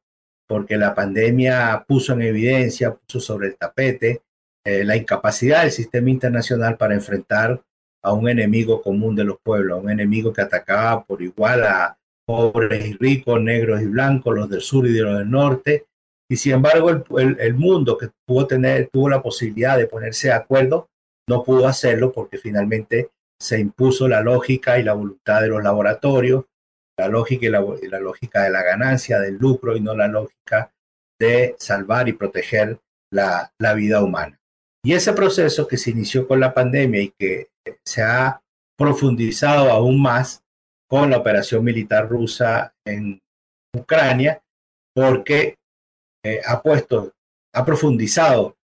Speaker 6: porque la pandemia puso en evidencia, puso sobre el tapete eh, la incapacidad del sistema internacional para enfrentar a un enemigo común de los pueblos, a un enemigo que atacaba por igual a pobres y ricos, negros y blancos, los del sur y de los del norte. Y sin embargo, el, mundo que pudo tener, tuvo la posibilidad de ponerse de acuerdo, no pudo hacerlo porque finalmente se impuso la lógica y la voluntad de los laboratorios, la lógica y la, lógica de la ganancia, del lucro y no la lógica de salvar y proteger la, la vida humana. Y ese proceso que se inició con la pandemia y que se ha profundizado aún más con la operación militar rusa en Ucrania, porque eh, ha puesto, ha profundizado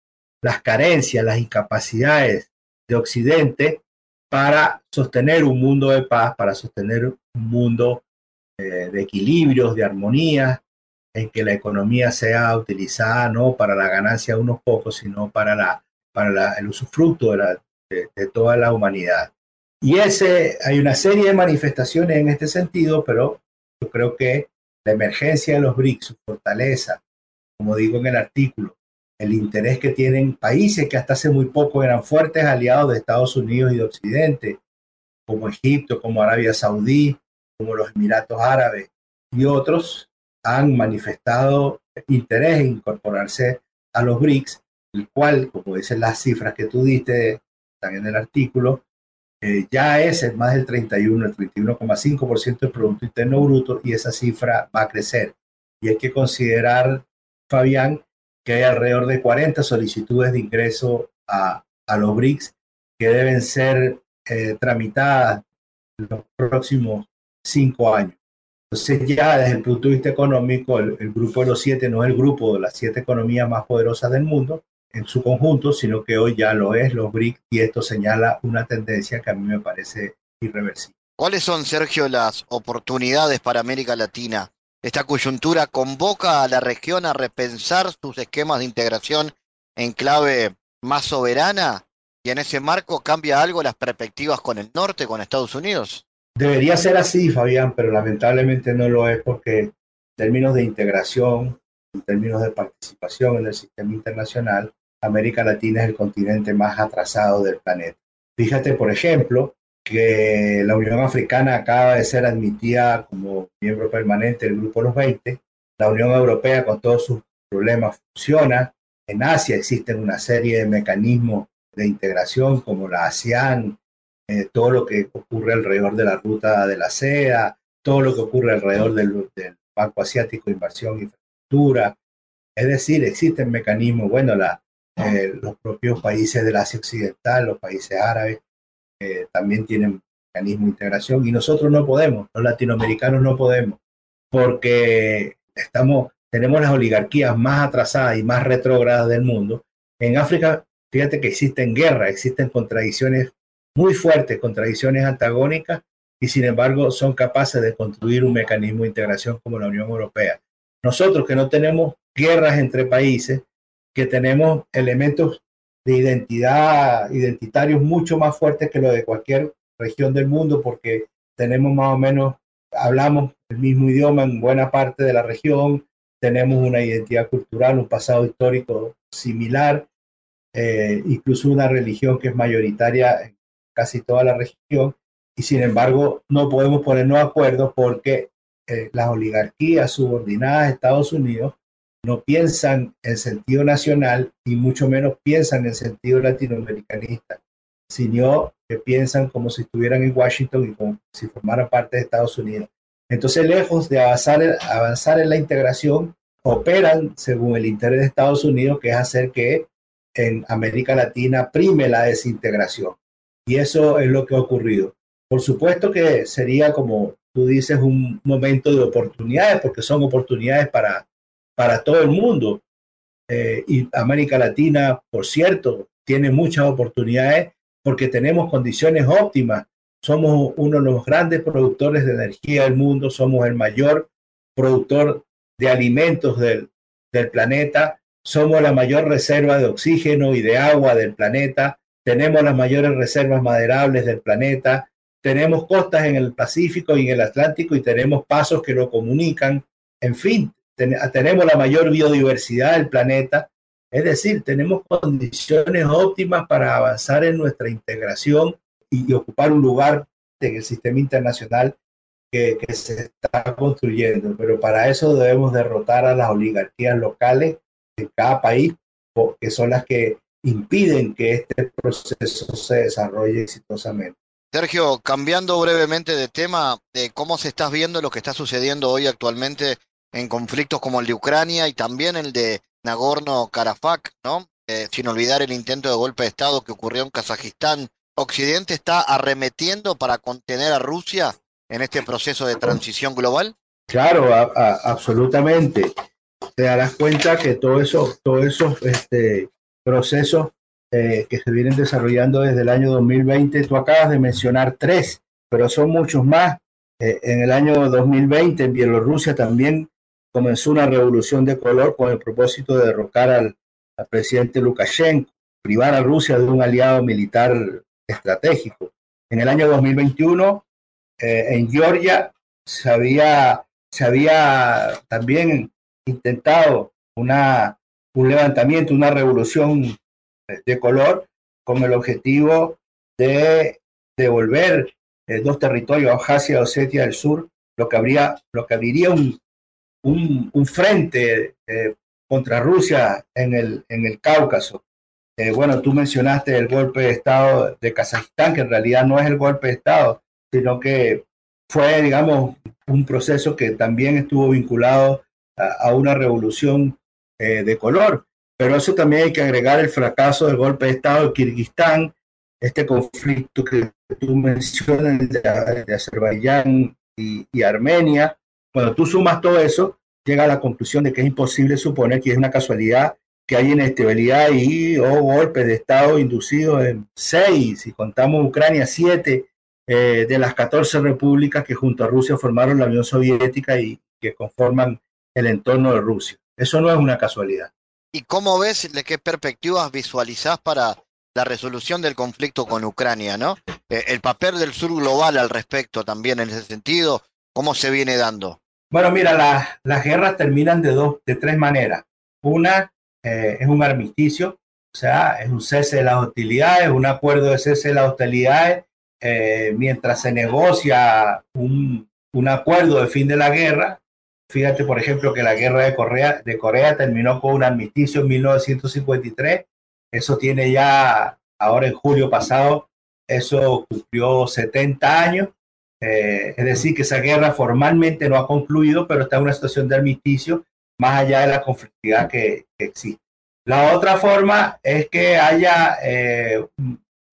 Speaker 6: las carencias, las incapacidades de Occidente para sostener un mundo de paz, para sostener un mundo de equilibrios, de armonía, en que la economía sea utilizada no para la ganancia de unos pocos, sino para, la, para el usufructo de de, toda la humanidad. Y ese, hay una serie de manifestaciones en este sentido, pero yo creo que la emergencia de los BRICS, su fortaleza, como digo en el artículo, el interés que tienen países que hasta hace muy poco eran fuertes aliados de Estados Unidos y de Occidente, como Egipto, como Arabia Saudí, como los Emiratos Árabes y otros, han manifestado interés en incorporarse a los BRICS, el cual, como dicen las cifras que tú diste también en el artículo, eh, ya es el más del 31, el 31,5% del Producto Interno Bruto y esa cifra va a crecer. Y hay que considerar, Fabián, que hay alrededor de 40 solicitudes de ingreso a, a los BRICS que deben ser eh, tramitadas en los próximos cinco años. Entonces ya desde el punto de vista económico, el, grupo de los siete no es el grupo de las siete economías más poderosas del mundo, en su conjunto, sino que hoy ya lo es los BRIC y esto señala una tendencia que a mí me parece irreversible.
Speaker 1: ¿Cuáles son, Sergio, las oportunidades para América Latina? Esta coyuntura convoca a la región a repensar sus esquemas de integración en clave más soberana y en ese marco cambia algo las perspectivas con el norte, con Estados Unidos.
Speaker 6: Debería ser así, Fabián, pero lamentablemente no lo es porque en términos de integración, en términos de participación en el sistema internacional, América Latina es el continente más atrasado del planeta. Fíjate, por ejemplo, que la Unión Africana acaba de ser admitida como miembro permanente del Grupo de los 20. La Unión Europea, con todos sus problemas, funciona. En Asia existen una serie de mecanismos de integración como la ASEAN, eh, todo lo que ocurre alrededor de la ruta de la seda, todo lo que ocurre alrededor del, Banco Asiático de Inversión e Infraestructura. Es decir, existen mecanismos, bueno, eh, los propios países del Asia Occidental, los países árabes, eh, también tienen mecanismo de integración y nosotros no podemos, los latinoamericanos no podemos, porque estamos, tenemos las oligarquías más atrasadas y más retrógradas del mundo. En África, fíjate que existen guerras, existen contradicciones muy fuertes, contradicciones antagónicas, y sin embargo son capaces de construir un mecanismo de integración como la Unión Europea. Nosotros que no tenemos guerras entre países, que tenemos elementos de identidad, identitarios mucho más fuertes que lo de cualquier región del mundo, porque tenemos más o menos, hablamos el mismo idioma en buena parte de la región, tenemos una identidad cultural, un pasado histórico similar, eh, incluso una religión que es mayoritaria en casi toda la región, y sin embargo no podemos ponernos de acuerdo porque eh, las oligarquías subordinadas a Estados Unidos no piensan en sentido nacional y mucho menos piensan en sentido latinoamericanista, sino que piensan como si estuvieran en Washington y como si formaran parte de Estados Unidos. Entonces, lejos de avanzar, avanzar en la integración, operan según el interés de Estados Unidos, que es hacer que en América Latina prime la desintegración. Y eso es lo que ha ocurrido. Por supuesto que sería, como tú dices, un momento de oportunidades, porque son oportunidades para, para todo el mundo. Eh, y América Latina, por cierto, tiene muchas oportunidades porque tenemos condiciones óptimas. Somos uno de los grandes productores de energía del mundo, somos el mayor productor de alimentos del, del planeta, somos la mayor reserva de oxígeno y de agua del planeta, tenemos las mayores reservas maderables del planeta, tenemos costas en el Pacífico y en el Atlántico y tenemos pasos que lo comunican. En fin, tenemos la mayor biodiversidad del planeta. Es decir, tenemos condiciones óptimas para avanzar en nuestra integración y, ocupar un lugar en el sistema internacional que, que, se está construyendo. Pero para eso debemos derrotar a las oligarquías locales en cada país, que son las que impiden que este proceso se desarrolle exitosamente.
Speaker 5: Sergio, cambiando brevemente de tema, ¿cómo se está viendo lo que está sucediendo hoy actualmente en conflictos como el de Ucrania y también el de Nagorno-Karabaj, ¿no? Eh, sin olvidar el intento de golpe de Estado que ocurrió en Kazajistán. ¿Occidente está arremetiendo para contener a Rusia en este proceso de transición global?
Speaker 6: Claro, absolutamente. Te darás cuenta que todo eso, todos esos este, procesos eh, que se vienen desarrollando desde el año 2020. Tú acabas de mencionar tres, pero son muchos más. Eh, en el año 2020 en Bielorrusia también comenzó una revolución de color con el propósito de derrocar al, presidente Lukashenko, privar a Rusia de un aliado militar estratégico. En el año 2021, eh, en Georgia, se había, se había también intentado una, un levantamiento, una revolución de color con el objetivo de devolver eh, dos territorios, Abjasia y Osetia del Sur, lo que, habría, lo que abriría un, un, frente eh, contra Rusia en el, en el Cáucaso. Eh, bueno, tú mencionaste el golpe de Estado de Kazajistán, que en realidad no es el golpe de Estado, sino que fue, digamos, un proceso que también estuvo vinculado a, una revolución de color. Pero eso también hay que agregar el fracaso del golpe de Estado de Kirguistán, este conflicto que tú mencionas de, Azerbaiyán y, Armenia. Cuando tú sumas todo eso, llega a la conclusión de que es imposible suponer que es una casualidad que hay inestabilidad y o golpes de Estado inducidos en seis, si contamos Ucrania, siete eh, de las 14 repúblicas que junto a Rusia formaron la Unión Soviética y que conforman el entorno de Rusia. Eso no es una casualidad.
Speaker 5: ¿Y cómo ves, de qué perspectivas visualizás para la resolución del conflicto con Ucrania, ¿no? Eh, el papel del sur global al respecto también en ese sentido, ¿cómo se viene dando?
Speaker 6: Bueno, mira, las guerras terminan de dos, de tres maneras. Una eh, es un armisticio, o sea, es un cese de las hostilidades, un acuerdo de cese de las hostilidades, eh, mientras se negocia un, un acuerdo de fin de la guerra, Fíjate, por ejemplo, que la guerra de Corea, de Corea terminó con un armisticio en 1953. Eso tiene ya, ahora en julio pasado, eso cumplió 70 años. Eh, es decir, que esa guerra formalmente no ha concluido, pero está en una situación de armisticio más allá de la conflictividad que, existe. La otra forma es que haya, eh,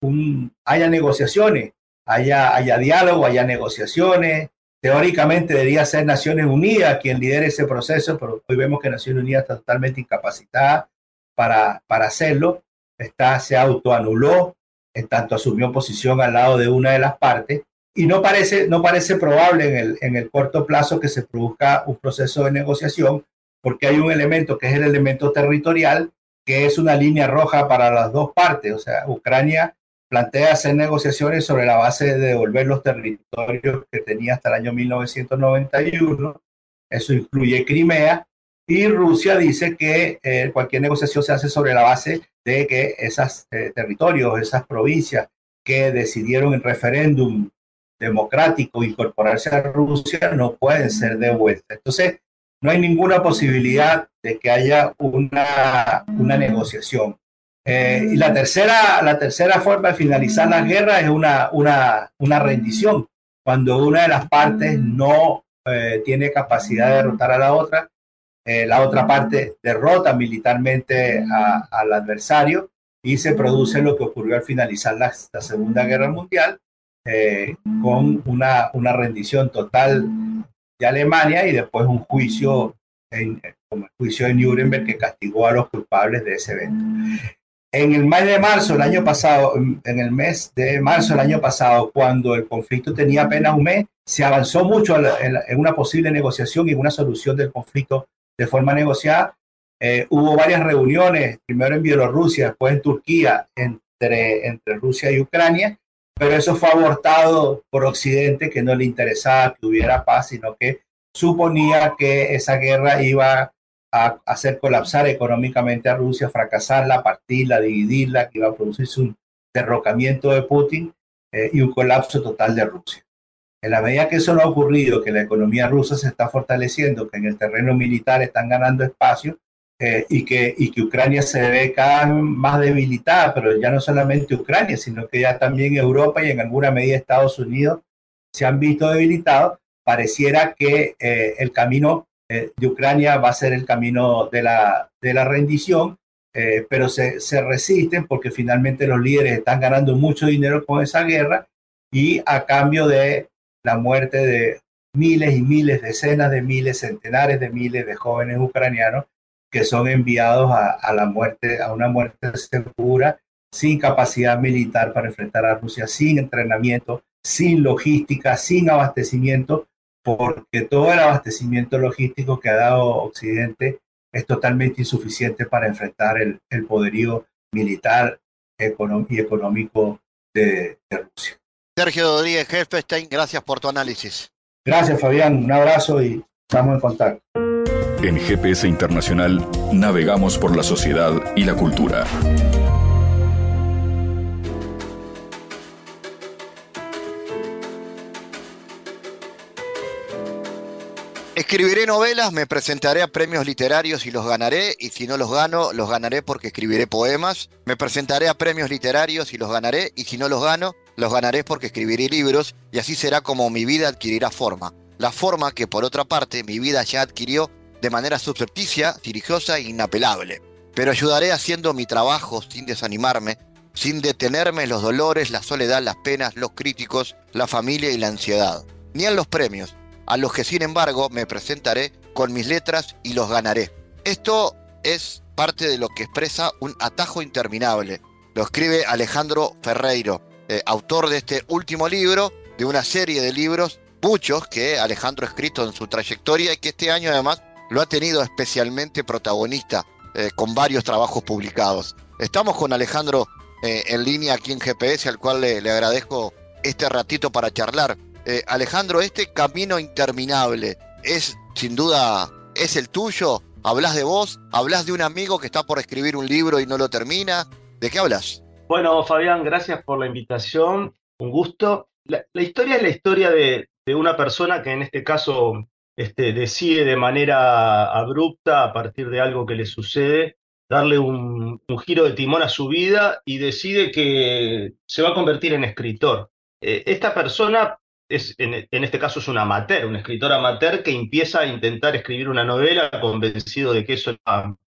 Speaker 6: un, haya negociaciones, haya, haya diálogo, haya negociaciones, Teóricamente debería ser Naciones Unidas quien lidere ese proceso, pero hoy vemos que Naciones Unidas está totalmente incapacitada para, para hacerlo. Está, se autoanuló, en tanto asumió posición al lado de una de las partes. Y no parece, no parece probable en el, en el corto plazo que se produzca un proceso de negociación, porque hay un elemento que es el elemento territorial, que es una línea roja para las dos partes. O sea, Ucrania plantea hacer negociaciones sobre la base de devolver los territorios que tenía hasta el año 1991. Eso incluye Crimea. Y Rusia dice que eh, cualquier negociación se hace sobre la base de que esos eh, territorios, esas provincias que decidieron en referéndum democrático incorporarse a Rusia no pueden ser devueltas. Entonces, no hay ninguna posibilidad de que haya una, una negociación. Eh, y la tercera, la tercera forma de finalizar la guerra es una, una, una rendición, cuando una de las partes no eh, tiene capacidad de derrotar a la otra, eh, la otra parte derrota militarmente al adversario y se produce lo que ocurrió al finalizar la, la Segunda Guerra Mundial, con una, una rendición total de Alemania y después un juicio, en, como el juicio de Nuremberg que castigó a los culpables de ese evento. En el mes de marzo del año pasado, en el mes de marzo del año pasado, cuando el conflicto tenía apenas un mes, se avanzó mucho en una posible negociación y una solución del conflicto de forma negociada. Eh, hubo varias reuniones, primero en Bielorrusia, después en Turquía, entre, entre Rusia y Ucrania, pero eso fue abortado por Occidente, que no le interesaba que hubiera paz, sino que suponía que esa guerra iba a hacer colapsar económicamente a Rusia, fracasarla, partirla, dividirla, que iba a producirse un derrocamiento de Putin eh, y un colapso total de Rusia. En la medida que eso no ha ocurrido, que la economía rusa se está fortaleciendo, que en el terreno militar están ganando espacio, eh, y, que, y que Ucrania se ve cada vez más debilitada, pero ya no solamente Ucrania, sino que ya también Europa y en alguna medida Estados Unidos se han visto debilitados, pareciera que eh, el camino eh, de Ucrania va a ser el camino de la, de la rendición, pero se, se resisten porque finalmente los líderes están ganando mucho dinero con esa guerra y a cambio de la muerte de miles y miles, decenas de miles, centenares de miles de jóvenes ucranianos que son enviados a, la muerte, a una muerte segura, sin capacidad militar para enfrentar a Rusia, sin entrenamiento, sin logística, sin abastecimiento, porque todo el abastecimiento logístico que ha dado Occidente es totalmente insuficiente para enfrentar el, poderío militar y económico de, de Rusia.
Speaker 5: Sergio Rodríguez Helfestein, gracias por tu análisis.
Speaker 6: Gracias, Fabián. Un abrazo y estamos en contacto.
Speaker 2: En GPS Internacional navegamos por la sociedad y la cultura.
Speaker 5: Escribiré novelas, me presentaré a premios literarios y los ganaré, y si no los gano, los ganaré porque escribiré poemas. Me presentaré a premios literarios y los ganaré, y si no los gano, los ganaré porque escribiré libros, y así será como mi vida adquirirá forma. La forma que por otra parte mi vida ya adquirió de manera subrepticia, dirigiosa e inapelable. Pero ayudaré haciendo mi trabajo sin desanimarme, sin detenerme en los dolores, la soledad, las penas, los críticos, la familia y la ansiedad. Ni en los premios, a los que sin embargo me presentaré con mis letras y los ganaré. Esto es parte de lo que expresa un atajo interminable. Lo escribe Alejandro Ferreiro, eh, autor de este último libro, de una serie de libros, muchos que Alejandro ha escrito en su trayectoria y que este año además lo ha tenido especialmente protagonista eh, con varios trabajos publicados. Estamos con Alejandro eh, en línea aquí en GPS, al cual le, agradezco este ratito para charlar. Eh, Alejandro, este camino interminable es sin duda, es el tuyo. Hablas de vos, hablas de un amigo que está por escribir un libro y no lo termina. ¿De qué hablas?
Speaker 7: Bueno, Fabián, gracias por la invitación. Un gusto. La, historia es la historia de, una persona que en este caso este, decide de manera abrupta, a partir de algo que le sucede, darle un, giro de timón a su vida y decide que se va a convertir en escritor. Eh, esta persona es, en, este caso es un amateur, un escritor amateur que empieza a intentar escribir una novela convencido de que eso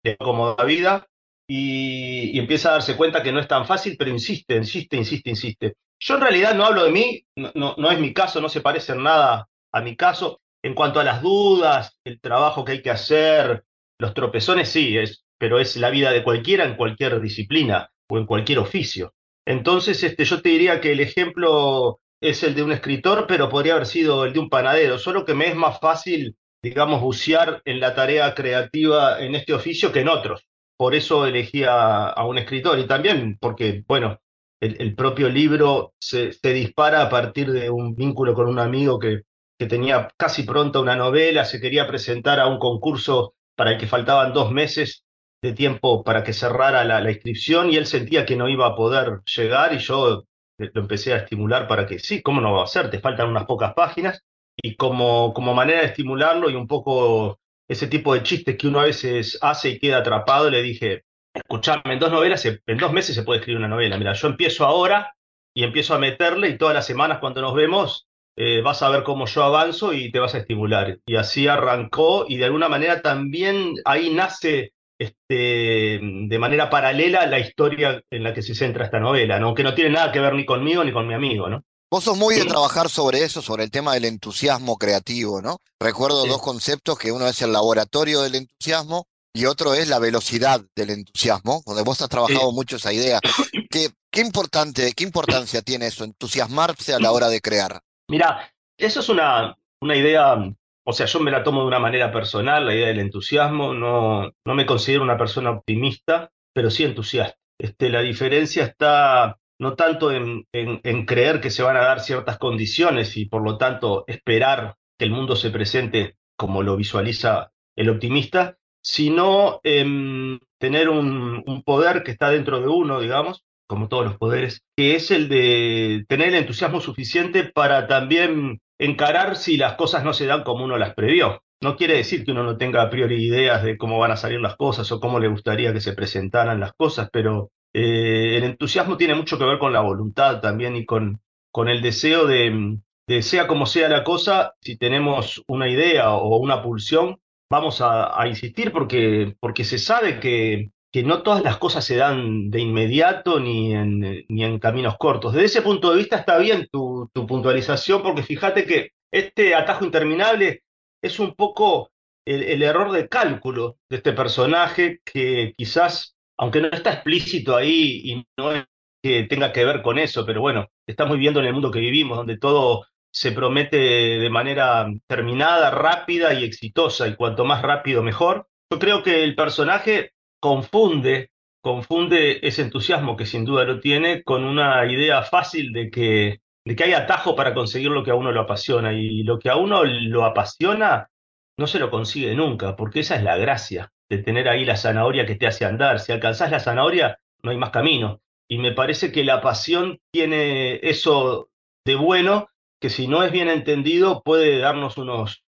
Speaker 7: le acomoda vida y, y, empieza a darse cuenta que no es tan fácil, pero insiste, insiste, insiste, insiste. Yo en realidad no hablo de mí, no, no es mi caso, no se parece en nada a mi caso. En cuanto a las dudas, el trabajo que hay que hacer, los tropezones, sí, es, pero es la vida de cualquiera en cualquier disciplina o en cualquier oficio. Entonces, este, yo te diría que el ejemplo es el de un escritor, pero podría haber sido el de un panadero, solo que me es más fácil, digamos, bucear en la tarea creativa en este oficio que en otros. Por eso elegí a, un escritor y también porque, bueno, el, propio libro se, se, dispara a partir de un vínculo con un amigo que, que tenía casi pronta una novela, se quería presentar a un concurso para el que faltaban dos meses de tiempo para que cerrara la, inscripción y él sentía que no iba a poder llegar y yo lo empecé a estimular para que sí, ¿cómo no va a ser? Te faltan unas pocas páginas y como, como manera de estimularlo y un poco ese tipo de chistes que uno a veces hace y queda atrapado, le dije, escuchame, en dos novelas, en dos meses se puede escribir una novela. Mira, yo empiezo ahora y empiezo a meterle y todas las semanas cuando nos vemos eh, vas a ver cómo yo avanzo y te vas a estimular. Y así arrancó y de alguna manera también ahí nace este, de manera paralela la historia en la que se centra esta novela, ¿no? que no tiene nada que ver ni conmigo ni con mi amigo. ¿no?
Speaker 5: Vos sos muy de trabajar sobre eso, sobre el tema del entusiasmo creativo, ¿no? Recuerdo dos conceptos, que uno es el laboratorio del entusiasmo y otro es la velocidad del entusiasmo, donde vos has trabajado mucho esa idea. ¿Qué, qué, importante, ¿Qué importancia tiene eso, entusiasmarse a la hora de crear?
Speaker 7: Mira, eso es una, una idea o sea, yo me la tomo de una manera personal, la idea del entusiasmo, no, no me considero una persona optimista, pero sí entusiasta. Este, la diferencia está no tanto en, en, creer que se van a dar ciertas condiciones y por lo tanto esperar que el mundo se presente como lo visualiza el optimista, sino en tener un, un poder que está dentro de uno, digamos, como todos los poderes, que es el de tener el entusiasmo suficiente para también encarar si las cosas no se dan como uno las previó. No quiere decir que uno no tenga a priori ideas de cómo van a salir las cosas o cómo le gustaría que se presentaran las cosas, pero eh, el entusiasmo tiene mucho que ver con la voluntad también y con, con el deseo de, sea como sea la cosa, si tenemos una idea o una pulsión, vamos a, a insistir porque, porque se sabe que, que no todas las cosas se dan de inmediato ni en, ni en caminos cortos. Desde ese punto de vista está bien tu, tu, puntualización, porque fíjate que este atajo interminable es un poco el, el, error de cálculo de este personaje que quizás, aunque no está explícito ahí y no es que tenga que ver con eso, pero bueno, estamos viviendo en el mundo que vivimos, donde todo se promete de manera terminada, rápida y exitosa, y cuanto más rápido mejor. Yo creo que el personaje confunde, confunde ese entusiasmo que sin duda lo tiene con una idea fácil de que, de que hay atajo para conseguir lo que a uno lo apasiona y lo que a uno lo apasiona no se lo consigue nunca, porque esa es la gracia de tener ahí la zanahoria que te hace andar. Si alcanzás la zanahoria, no hay más camino. Y me parece que la pasión tiene eso de bueno, que si no es bien entendido puede darnos unos,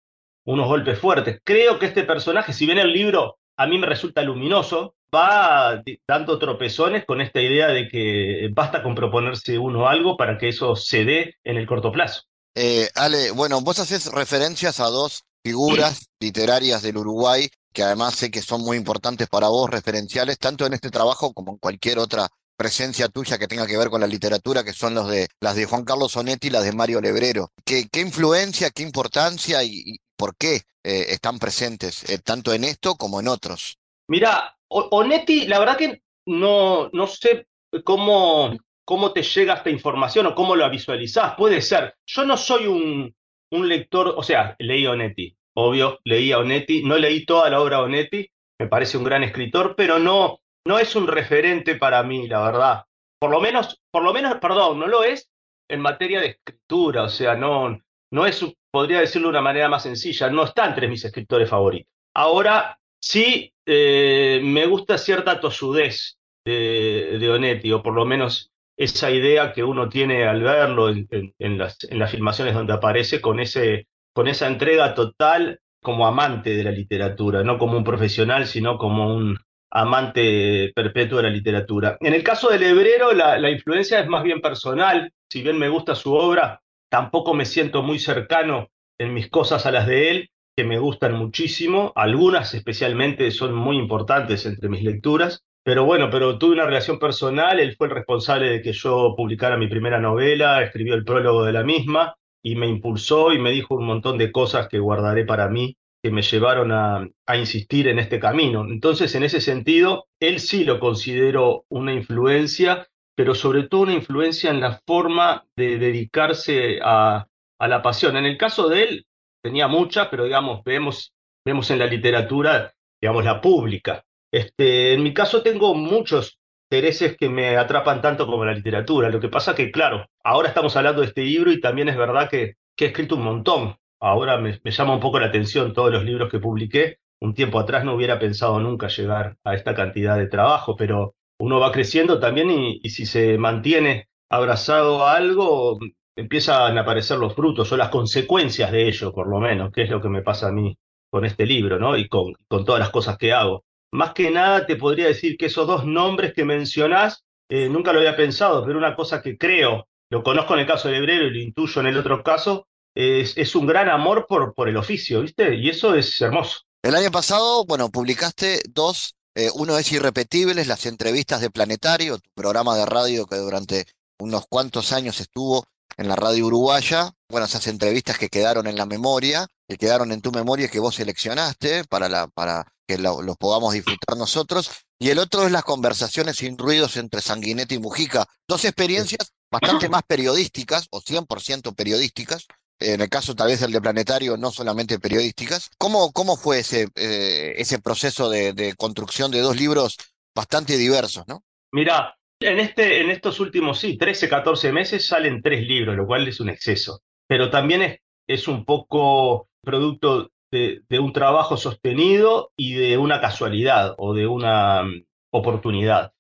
Speaker 7: unos golpes fuertes. Creo que este personaje, si bien el libro a mí me resulta luminoso, va dando tropezones con esta idea de que basta con proponerse uno algo para que eso se dé en el corto plazo.
Speaker 5: Eh, Ale, bueno, vos haces referencias a dos figuras literarias del Uruguay que además sé que son muy importantes para vos, referenciales, tanto en este trabajo como en cualquier otra presencia tuya que tenga que ver con la literatura, que son los de, las de Juan Carlos Sonetti y las de Mario Lebrero. ¿Qué, qué influencia, qué importancia y, por qué eh, están presentes, eh, tanto en esto como en otros.
Speaker 7: Mira, Onetti, la verdad que no, no sé cómo, cómo te llega esta información o cómo la visualizás. Puede ser. Yo no soy un, un lector, o sea, leí Onetti, obvio, leí a Onetti, no leí toda la obra de Onetti, me parece un gran escritor, pero no, no es un referente para mí, la verdad. Por lo menos, por lo menos, perdón, no lo es en materia de escritura, o sea, no, no es, podría decirlo de una manera más sencilla, no está entre mis escritores favoritos. Ahora, sí eh, me gusta cierta tosudez de, de, Onetti, o por lo menos esa idea que uno tiene al verlo en, las, en filmaciones donde aparece con, esa entrega total como amante de la literatura, no como un profesional, sino como un amante perpetuo de la literatura. En el caso del Hebrero, la influencia es más bien personal, si bien me gusta su obra, tampoco me siento muy cercano en mis cosas a las de él, que me gustan muchísimo, algunas especialmente son muy importantes entre mis lecturas, pero bueno, pero tuve una relación personal, él fue el responsable de que yo publicara mi primera novela, escribió el prólogo de la misma y me impulsó y me dijo un montón de cosas que guardaré para mí, que me llevaron a, a insistir en este camino. Entonces, en ese sentido, él sí lo considero una influencia pero sobre todo una influencia en la forma de dedicarse a, a la pasión. En el caso de él, tenía muchas, pero digamos, vemos, vemos en la literatura, digamos, la pública. Este, en mi caso tengo muchos intereses que me atrapan tanto como la literatura. Lo que pasa que, claro, ahora estamos hablando de este libro y también es verdad que, que he escrito un montón. Ahora me, me, llama un poco la atención todos los libros que publiqué. Un tiempo atrás no hubiera pensado nunca llegar a esta cantidad de trabajo, pero uno va creciendo también y, si se mantiene abrazado a algo, empiezan a aparecer los frutos o las consecuencias de ello, por lo menos, que es lo que me pasa a mí con este libro, ¿no? Y con, todas las cosas que hago. Más que nada te podría decir que esos dos nombres que mencionás, eh, nunca lo había pensado, pero una cosa que creo, lo conozco en el caso de Hebrero y lo intuyo en el otro caso, es, es un gran amor por, por el oficio, ¿viste? Y eso es hermoso.
Speaker 5: El año pasado, bueno, publicaste dos, eh, uno es Irrepetibles, las entrevistas de Planetario, tu programa de radio que durante unos cuantos años estuvo en la radio uruguaya. Bueno, esas entrevistas que quedaron en la memoria, que quedaron en tu memoria que vos seleccionaste para, la, para que los lo podamos disfrutar nosotros. Y el otro es las conversaciones sin ruidos entre Sanguinetti y Mujica. Dos experiencias bastante más periodísticas, o 100% periodísticas, en el caso tal vez del de Planetario, no solamente periodísticas. ¿Cómo, cómo fue ese, eh, ese proceso de, de, construcción de dos libros bastante diversos, no?
Speaker 7: Mira, en, este, en estos últimos, sí, 13, 14 meses salen tres libros, lo cual es un exceso. Pero también es, es un poco producto de, un trabajo sostenido y de una casualidad o de una um, oportunidad.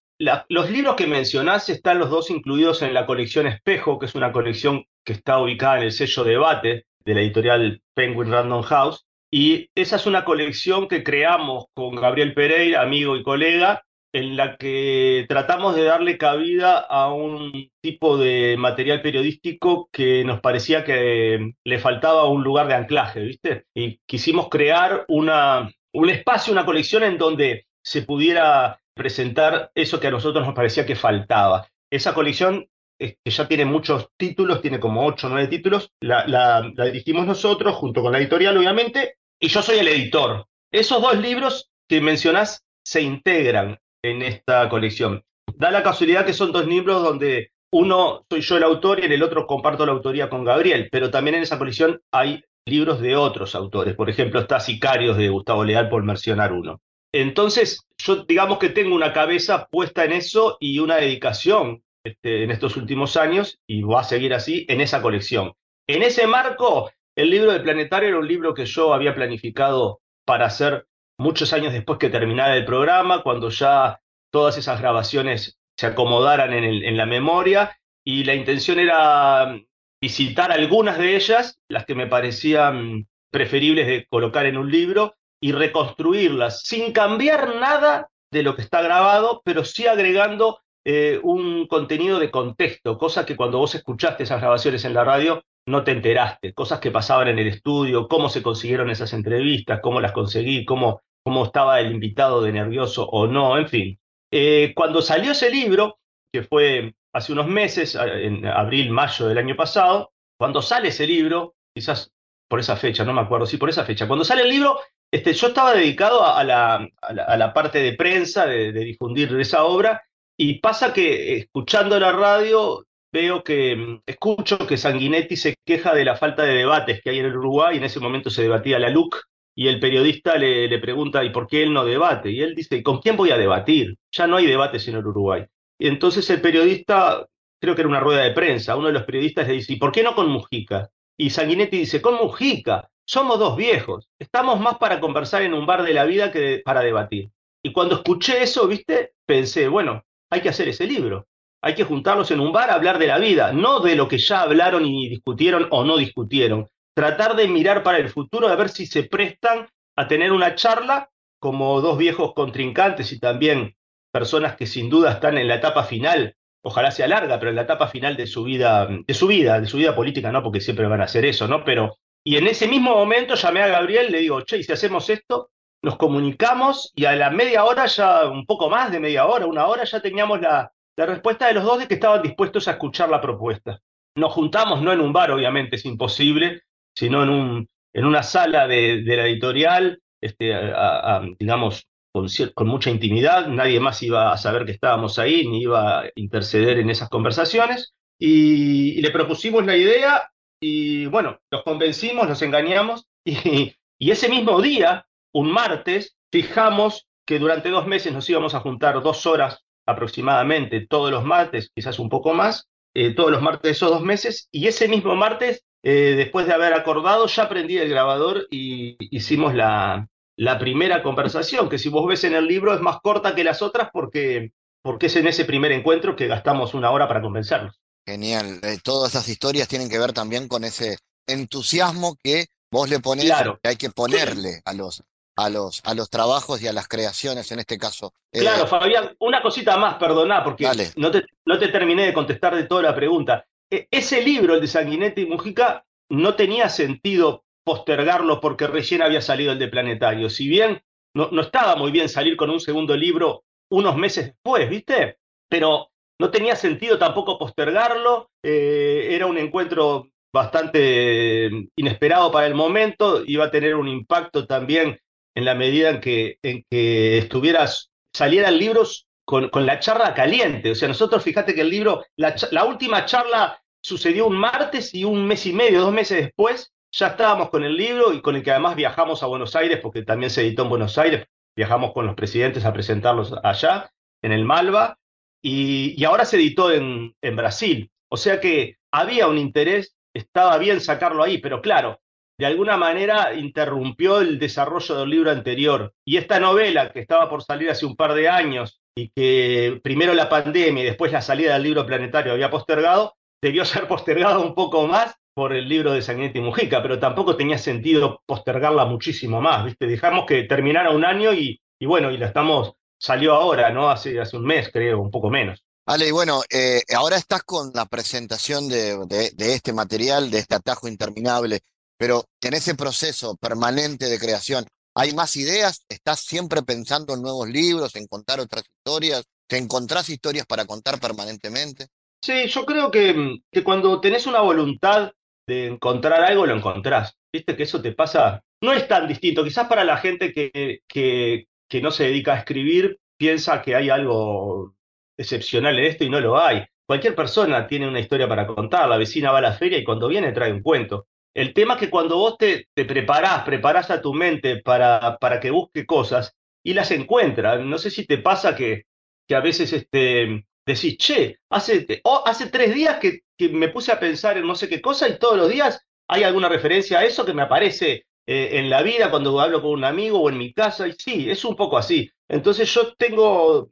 Speaker 7: Los libros que mencionás están los dos incluidos en la colección Espejo, que es una colección que está ubicada en el sello Debate de la editorial Penguin Random House. Y esa es una colección que creamos con Gabriel Pereira, amigo y colega, en la que tratamos de darle cabida a un tipo de material periodístico que nos parecía que le faltaba un lugar de anclaje, ¿viste? Y quisimos crear una, un espacio, una colección en donde se pudiera presentar eso que a nosotros nos parecía que faltaba. Esa colección que ya tiene muchos títulos, tiene como ocho o nueve títulos, la, la, dirigimos nosotros junto con la editorial, obviamente, y yo soy el editor. Esos dos libros que mencionás se integran en esta colección. Da la casualidad que son dos libros donde uno soy yo el autor y en el otro comparto la autoría con Gabriel, pero también en esa colección hay libros de otros autores. Por ejemplo, está Sicarios de Gustavo Leal, por mencionar uno. Entonces, yo digamos que tengo una cabeza puesta en eso y una dedicación este, en estos últimos años, y va a seguir así, en esa colección. En ese marco, el libro del planetario era un libro que yo había planificado para hacer muchos años después que terminara el programa, cuando ya todas esas grabaciones se acomodaran en, la memoria, y la intención era visitar algunas de ellas, las que me parecían preferibles de colocar en un libro, y reconstruirlas sin cambiar nada de lo que está grabado, pero sí agregando eh, un contenido de contexto, cosas que cuando vos escuchaste esas grabaciones en la radio no te enteraste, cosas que pasaban en el estudio, cómo se consiguieron esas entrevistas, cómo las conseguí, cómo, cómo estaba el invitado de nervioso o no, en fin. Eh, cuando salió ese libro, que fue hace unos meses, en abril, mayo del año pasado, cuando sale ese libro, quizás por esa fecha, no me acuerdo, sí, por esa fecha, cuando sale el libro, este, yo estaba dedicado a, la, parte de prensa, de, difundir esa obra, y pasa que escuchando la radio veo que escucho que Sanguinetti se queja de la falta de debates que hay en el Uruguay, en ese momento se debatía la LUC, y el periodista le, pregunta, ¿y por qué él no debate? Y él dice, ¿y con quién voy a debatir? Ya no hay debates en el Uruguay. Y entonces el periodista, creo que era una rueda de prensa, uno de los periodistas le dice, ¿y por qué no con Mujica? Y Sanguinetti dice, con Mujica, somos dos viejos, estamos más para conversar en un bar de la vida que para debatir. Y cuando escuché eso, viste, pensé, bueno, hay que hacer ese libro. Hay que juntarnos en un bar a hablar de la vida, no de lo que ya hablaron y discutieron o no discutieron. Tratar de mirar para el futuro, a ver si se prestan a tener una charla como dos viejos contrincantes y también personas que sin duda están en la etapa final, ojalá sea larga, pero en la etapa final de su vida, de su vida, de su vida política, no, porque siempre van a hacer eso, ¿no? Pero, y en ese mismo momento llamé a Gabriel, le digo, che, ¿y si hacemos esto? nos comunicamos y a la media hora, ya un poco más de media hora, una hora, ya teníamos la, la respuesta de los dos de que estaban dispuestos a escuchar la propuesta. Nos juntamos, no en un bar, obviamente es imposible, sino en, un, en una sala de, de la editorial, este, a, a, digamos, con, con, mucha intimidad, nadie más iba a saber que estábamos ahí, ni iba a interceder en esas conversaciones, y, y le propusimos la idea, y bueno, los convencimos, los engañamos, y, ese mismo día, un martes, fijamos que durante dos meses nos íbamos a juntar dos horas aproximadamente todos los martes, quizás un poco más, eh, todos los martes de esos dos meses, y ese mismo martes, eh, después de haber acordado, ya prendí el grabador y hicimos la, la primera conversación, que si vos ves en el libro es más corta que las otras porque, porque es en ese primer encuentro que gastamos una hora para convencernos.
Speaker 5: Genial. Eh, todas esas historias tienen que ver también con ese entusiasmo que vos le ponés,
Speaker 7: Claro.
Speaker 5: que hay que ponerle a los, a los, a los trabajos y a las creaciones en este caso. Eh,
Speaker 7: Claro, Fabián, una cosita más, perdoná, porque
Speaker 5: Dale.
Speaker 7: no te, no te terminé de contestar de toda la pregunta. E- ese libro, el de Sanguinetti y Mujica, no tenía sentido postergarlo porque recién había salido el de Planetario. Si bien no, no estaba muy bien salir con un segundo libro unos meses después, ¿viste? Pero no tenía sentido tampoco postergarlo. eh, era un encuentro bastante eh, inesperado para el momento, iba a tener un impacto también en la medida en que, en que estuvieras, salieran libros con, con la charla caliente. O sea, nosotros, fíjate que el libro, la última charla sucedió un martes y un mes y medio, dos meses después, ya estábamos con el libro y con el que además viajamos a Buenos Aires, porque también se editó en Buenos Aires, viajamos con los presidentes a presentarlos allá, en el Malva, y, ahora se editó en, en Brasil. O sea que había un interés, estaba bien sacarlo ahí, pero claro, de alguna manera interrumpió el desarrollo del libro anterior. Y esta novela que estaba por salir hace un par de años y que primero la pandemia y después la salida del libro planetario había postergado, debió (laughs) ser postergado un poco más por el libro de Sanguinetti y Mujica, pero tampoco tenía sentido postergarla muchísimo más, ¿viste? Dejamos que terminara un año y, y bueno, y la estamos, salió ahora, ¿no? Hace, hace un mes, creo, un poco menos.
Speaker 5: Ale, y bueno, eh, ahora estás con la presentación de, de- de este material, de este atajo interminable, pero en ese proceso permanente de creación, ¿hay más ideas? ¿Estás siempre pensando en nuevos libros, en contar otras historias? ¿Te encontrás historias para contar permanentemente?
Speaker 7: Sí, yo creo que, que cuando tenés una voluntad de encontrar algo, lo encontrás. Viste que eso te pasa, no es tan distinto. Quizás para la gente que, que, que no se dedica a escribir, piensa que hay algo excepcional en esto y no lo hay. Cualquier persona tiene una historia para contar. La vecina va a la feria y cuando viene trae un cuento. El tema es que cuando vos te, te preparás, preparás a tu mente para, para que busque cosas y las encuentra. No sé si te pasa que, que a veces este, decís, che, hace, oh, hace tres días que, que me puse a pensar en no sé qué cosa y todos los días hay alguna referencia a eso que me aparece eh, en la vida cuando hablo con un amigo o en mi casa. Y sí, es un poco así. Entonces yo tengo,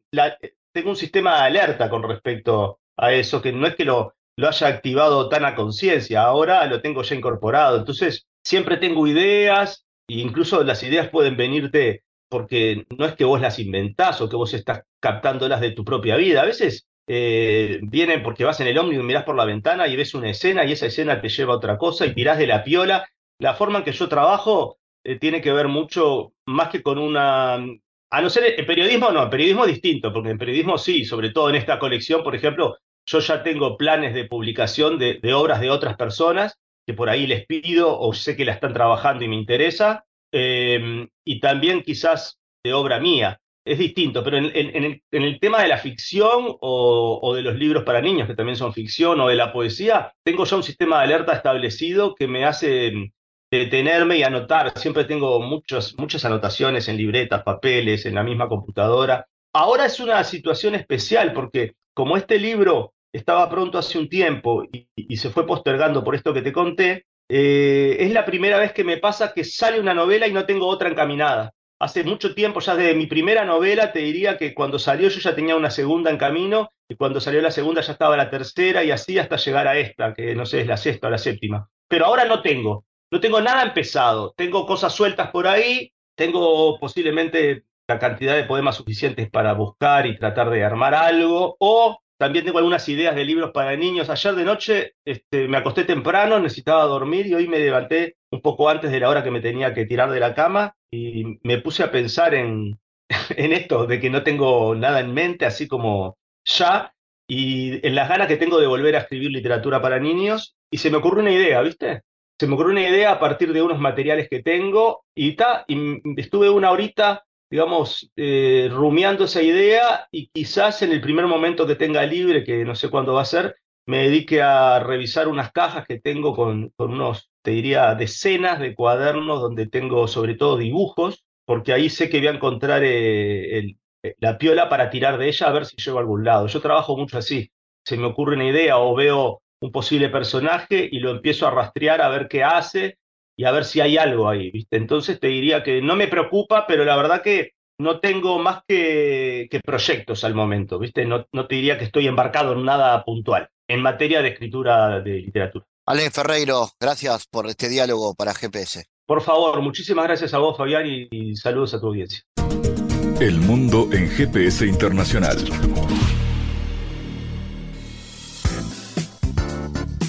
Speaker 7: tengo un sistema de alerta con respecto a eso, que no es que lo, lo haya activado tan a conciencia, ahora lo tengo ya incorporado. Entonces siempre tengo ideas, e incluso las ideas pueden venirte porque no es que vos las inventás o que vos estás captándolas de tu propia vida. A veces eh, vienen porque vas en el ómnibus y mirás por la ventana y ves una escena y esa escena te lleva a otra cosa y tirás de la piola. La forma en que yo trabajo eh, tiene que ver mucho más que con una... A no ser en periodismo, no, en periodismo es distinto, porque en periodismo sí, sobre todo en esta colección, por ejemplo, yo ya tengo planes de publicación de, obras de otras personas que por ahí les pido o sé que la están trabajando y me interesa, eh, y también quizás de obra mía. Es distinto, pero en, el, el tema de la ficción o, de los libros para niños, que también son ficción, o de la poesía, tengo ya un sistema de alerta establecido que me hace mm, detenerme y anotar. Siempre tengo muchos, muchas anotaciones en libretas, papeles, en la misma computadora. Ahora es una situación especial porque como este libro estaba pronto hace un tiempo y, se fue postergando por esto que te conté, eh, es la primera vez que me pasa que sale una novela y no tengo otra encaminada. Hace mucho tiempo, ya desde mi primera novela, te diría que cuando salió yo ya tenía una segunda en camino y cuando salió la segunda ya estaba la tercera y así hasta llegar a esta, que no sé, es la sexta o la séptima. Pero ahora no tengo, no tengo nada empezado, tengo cosas sueltas por ahí, tengo posiblemente la cantidad de poemas suficientes para buscar y tratar de armar algo, o también tengo algunas ideas de libros para niños. Ayer de noche este, me acosté temprano, necesitaba dormir y hoy me levanté un poco antes de la hora que me tenía que tirar de la cama y me puse a pensar en, (laughs) en esto, de que no tengo nada en mente, así como ya, y en las ganas que tengo de volver a escribir literatura para niños, y se me ocurrió una idea, ¿viste? Se me ocurrió una idea a partir de unos materiales que tengo, y, ta, estuve una horita, digamos, eh, rumiando esa idea, y quizás en el primer momento que tenga libre, que no sé cuándo va a ser, me dedique a revisar unas cajas que tengo con, unos, te diría, decenas de cuadernos donde tengo sobre todo dibujos, porque ahí sé que voy a encontrar eh, eh, la piola para tirar de ella a ver si llego a algún lado. Yo trabajo mucho así. Se me ocurre una idea o veo un posible personaje y lo empiezo a rastrear a ver qué hace y a ver si hay algo ahí, ¿viste? Entonces te diría que no me preocupa, pero la verdad que no tengo más que, que proyectos al momento, ¿viste? No, no te diría que estoy embarcado en nada puntual. en materia de escritura de literatura.
Speaker 5: Ale Ferreiro, gracias por este diálogo para GPS.
Speaker 7: Por favor, muchísimas gracias a vos, Fabián, y, saludos a tu audiencia.
Speaker 2: El mundo en GPS Internacional.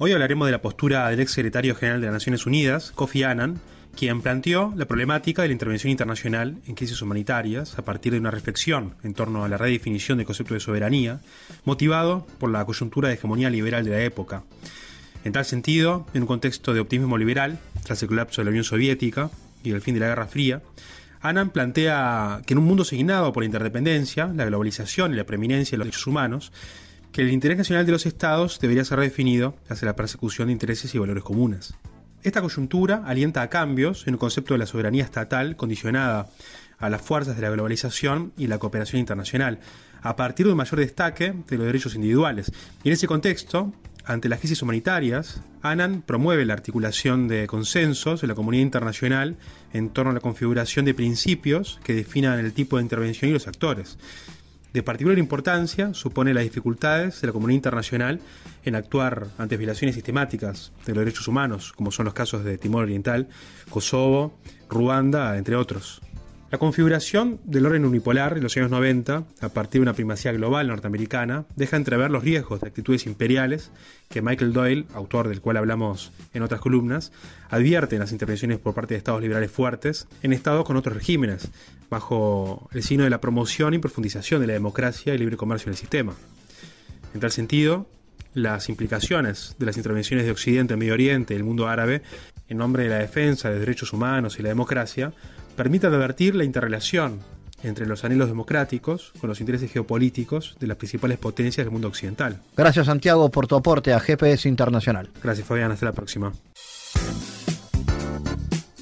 Speaker 8: Hoy hablaremos de la postura del ex secretario general de las Naciones Unidas, Kofi Annan, quien planteó la problemática de la intervención internacional en crisis humanitarias a partir de una reflexión en torno a la redefinición del concepto de soberanía, motivado por la coyuntura de hegemonía liberal de la época. En tal sentido, en un contexto de optimismo liberal, tras el colapso de la Unión Soviética y el fin de la Guerra Fría, Annan plantea que en un mundo asignado por la interdependencia, la globalización y la preeminencia de los derechos humanos, que el interés nacional de los estados debería ser redefinido hacia la persecución de intereses y valores comunes. Esta coyuntura alienta a cambios en un concepto de la soberanía estatal condicionada a las fuerzas de la globalización y la cooperación internacional, a partir de un mayor destaque de los derechos individuales. Y en ese contexto, ante las crisis humanitarias, ANAN promueve la articulación de consensos en la comunidad internacional en torno a la configuración de principios que definan el tipo de intervención y los actores. De particular importancia supone las dificultades de la comunidad internacional en actuar ante violaciones sistemáticas de los derechos humanos, como son los casos de Timor Oriental, Kosovo, Ruanda, entre otros. La configuración del orden unipolar en los años 90, a partir de una primacía global norteamericana, deja entrever los riesgos de actitudes imperiales que Michael Doyle, autor del cual hablamos en otras columnas, advierte en las intervenciones por parte de estados liberales fuertes en estados con otros regímenes, bajo el signo de la promoción y profundización de la democracia y libre comercio en el sistema. En tal sentido, las implicaciones de las intervenciones de Occidente en Medio Oriente y el mundo árabe en nombre de la defensa de derechos humanos y la democracia permite advertir la interrelación entre los anhelos democráticos con los intereses geopolíticos de las principales potencias del mundo occidental.
Speaker 1: Gracias Santiago por tu aporte a GPS Internacional.
Speaker 8: Gracias Fabián, hasta la próxima.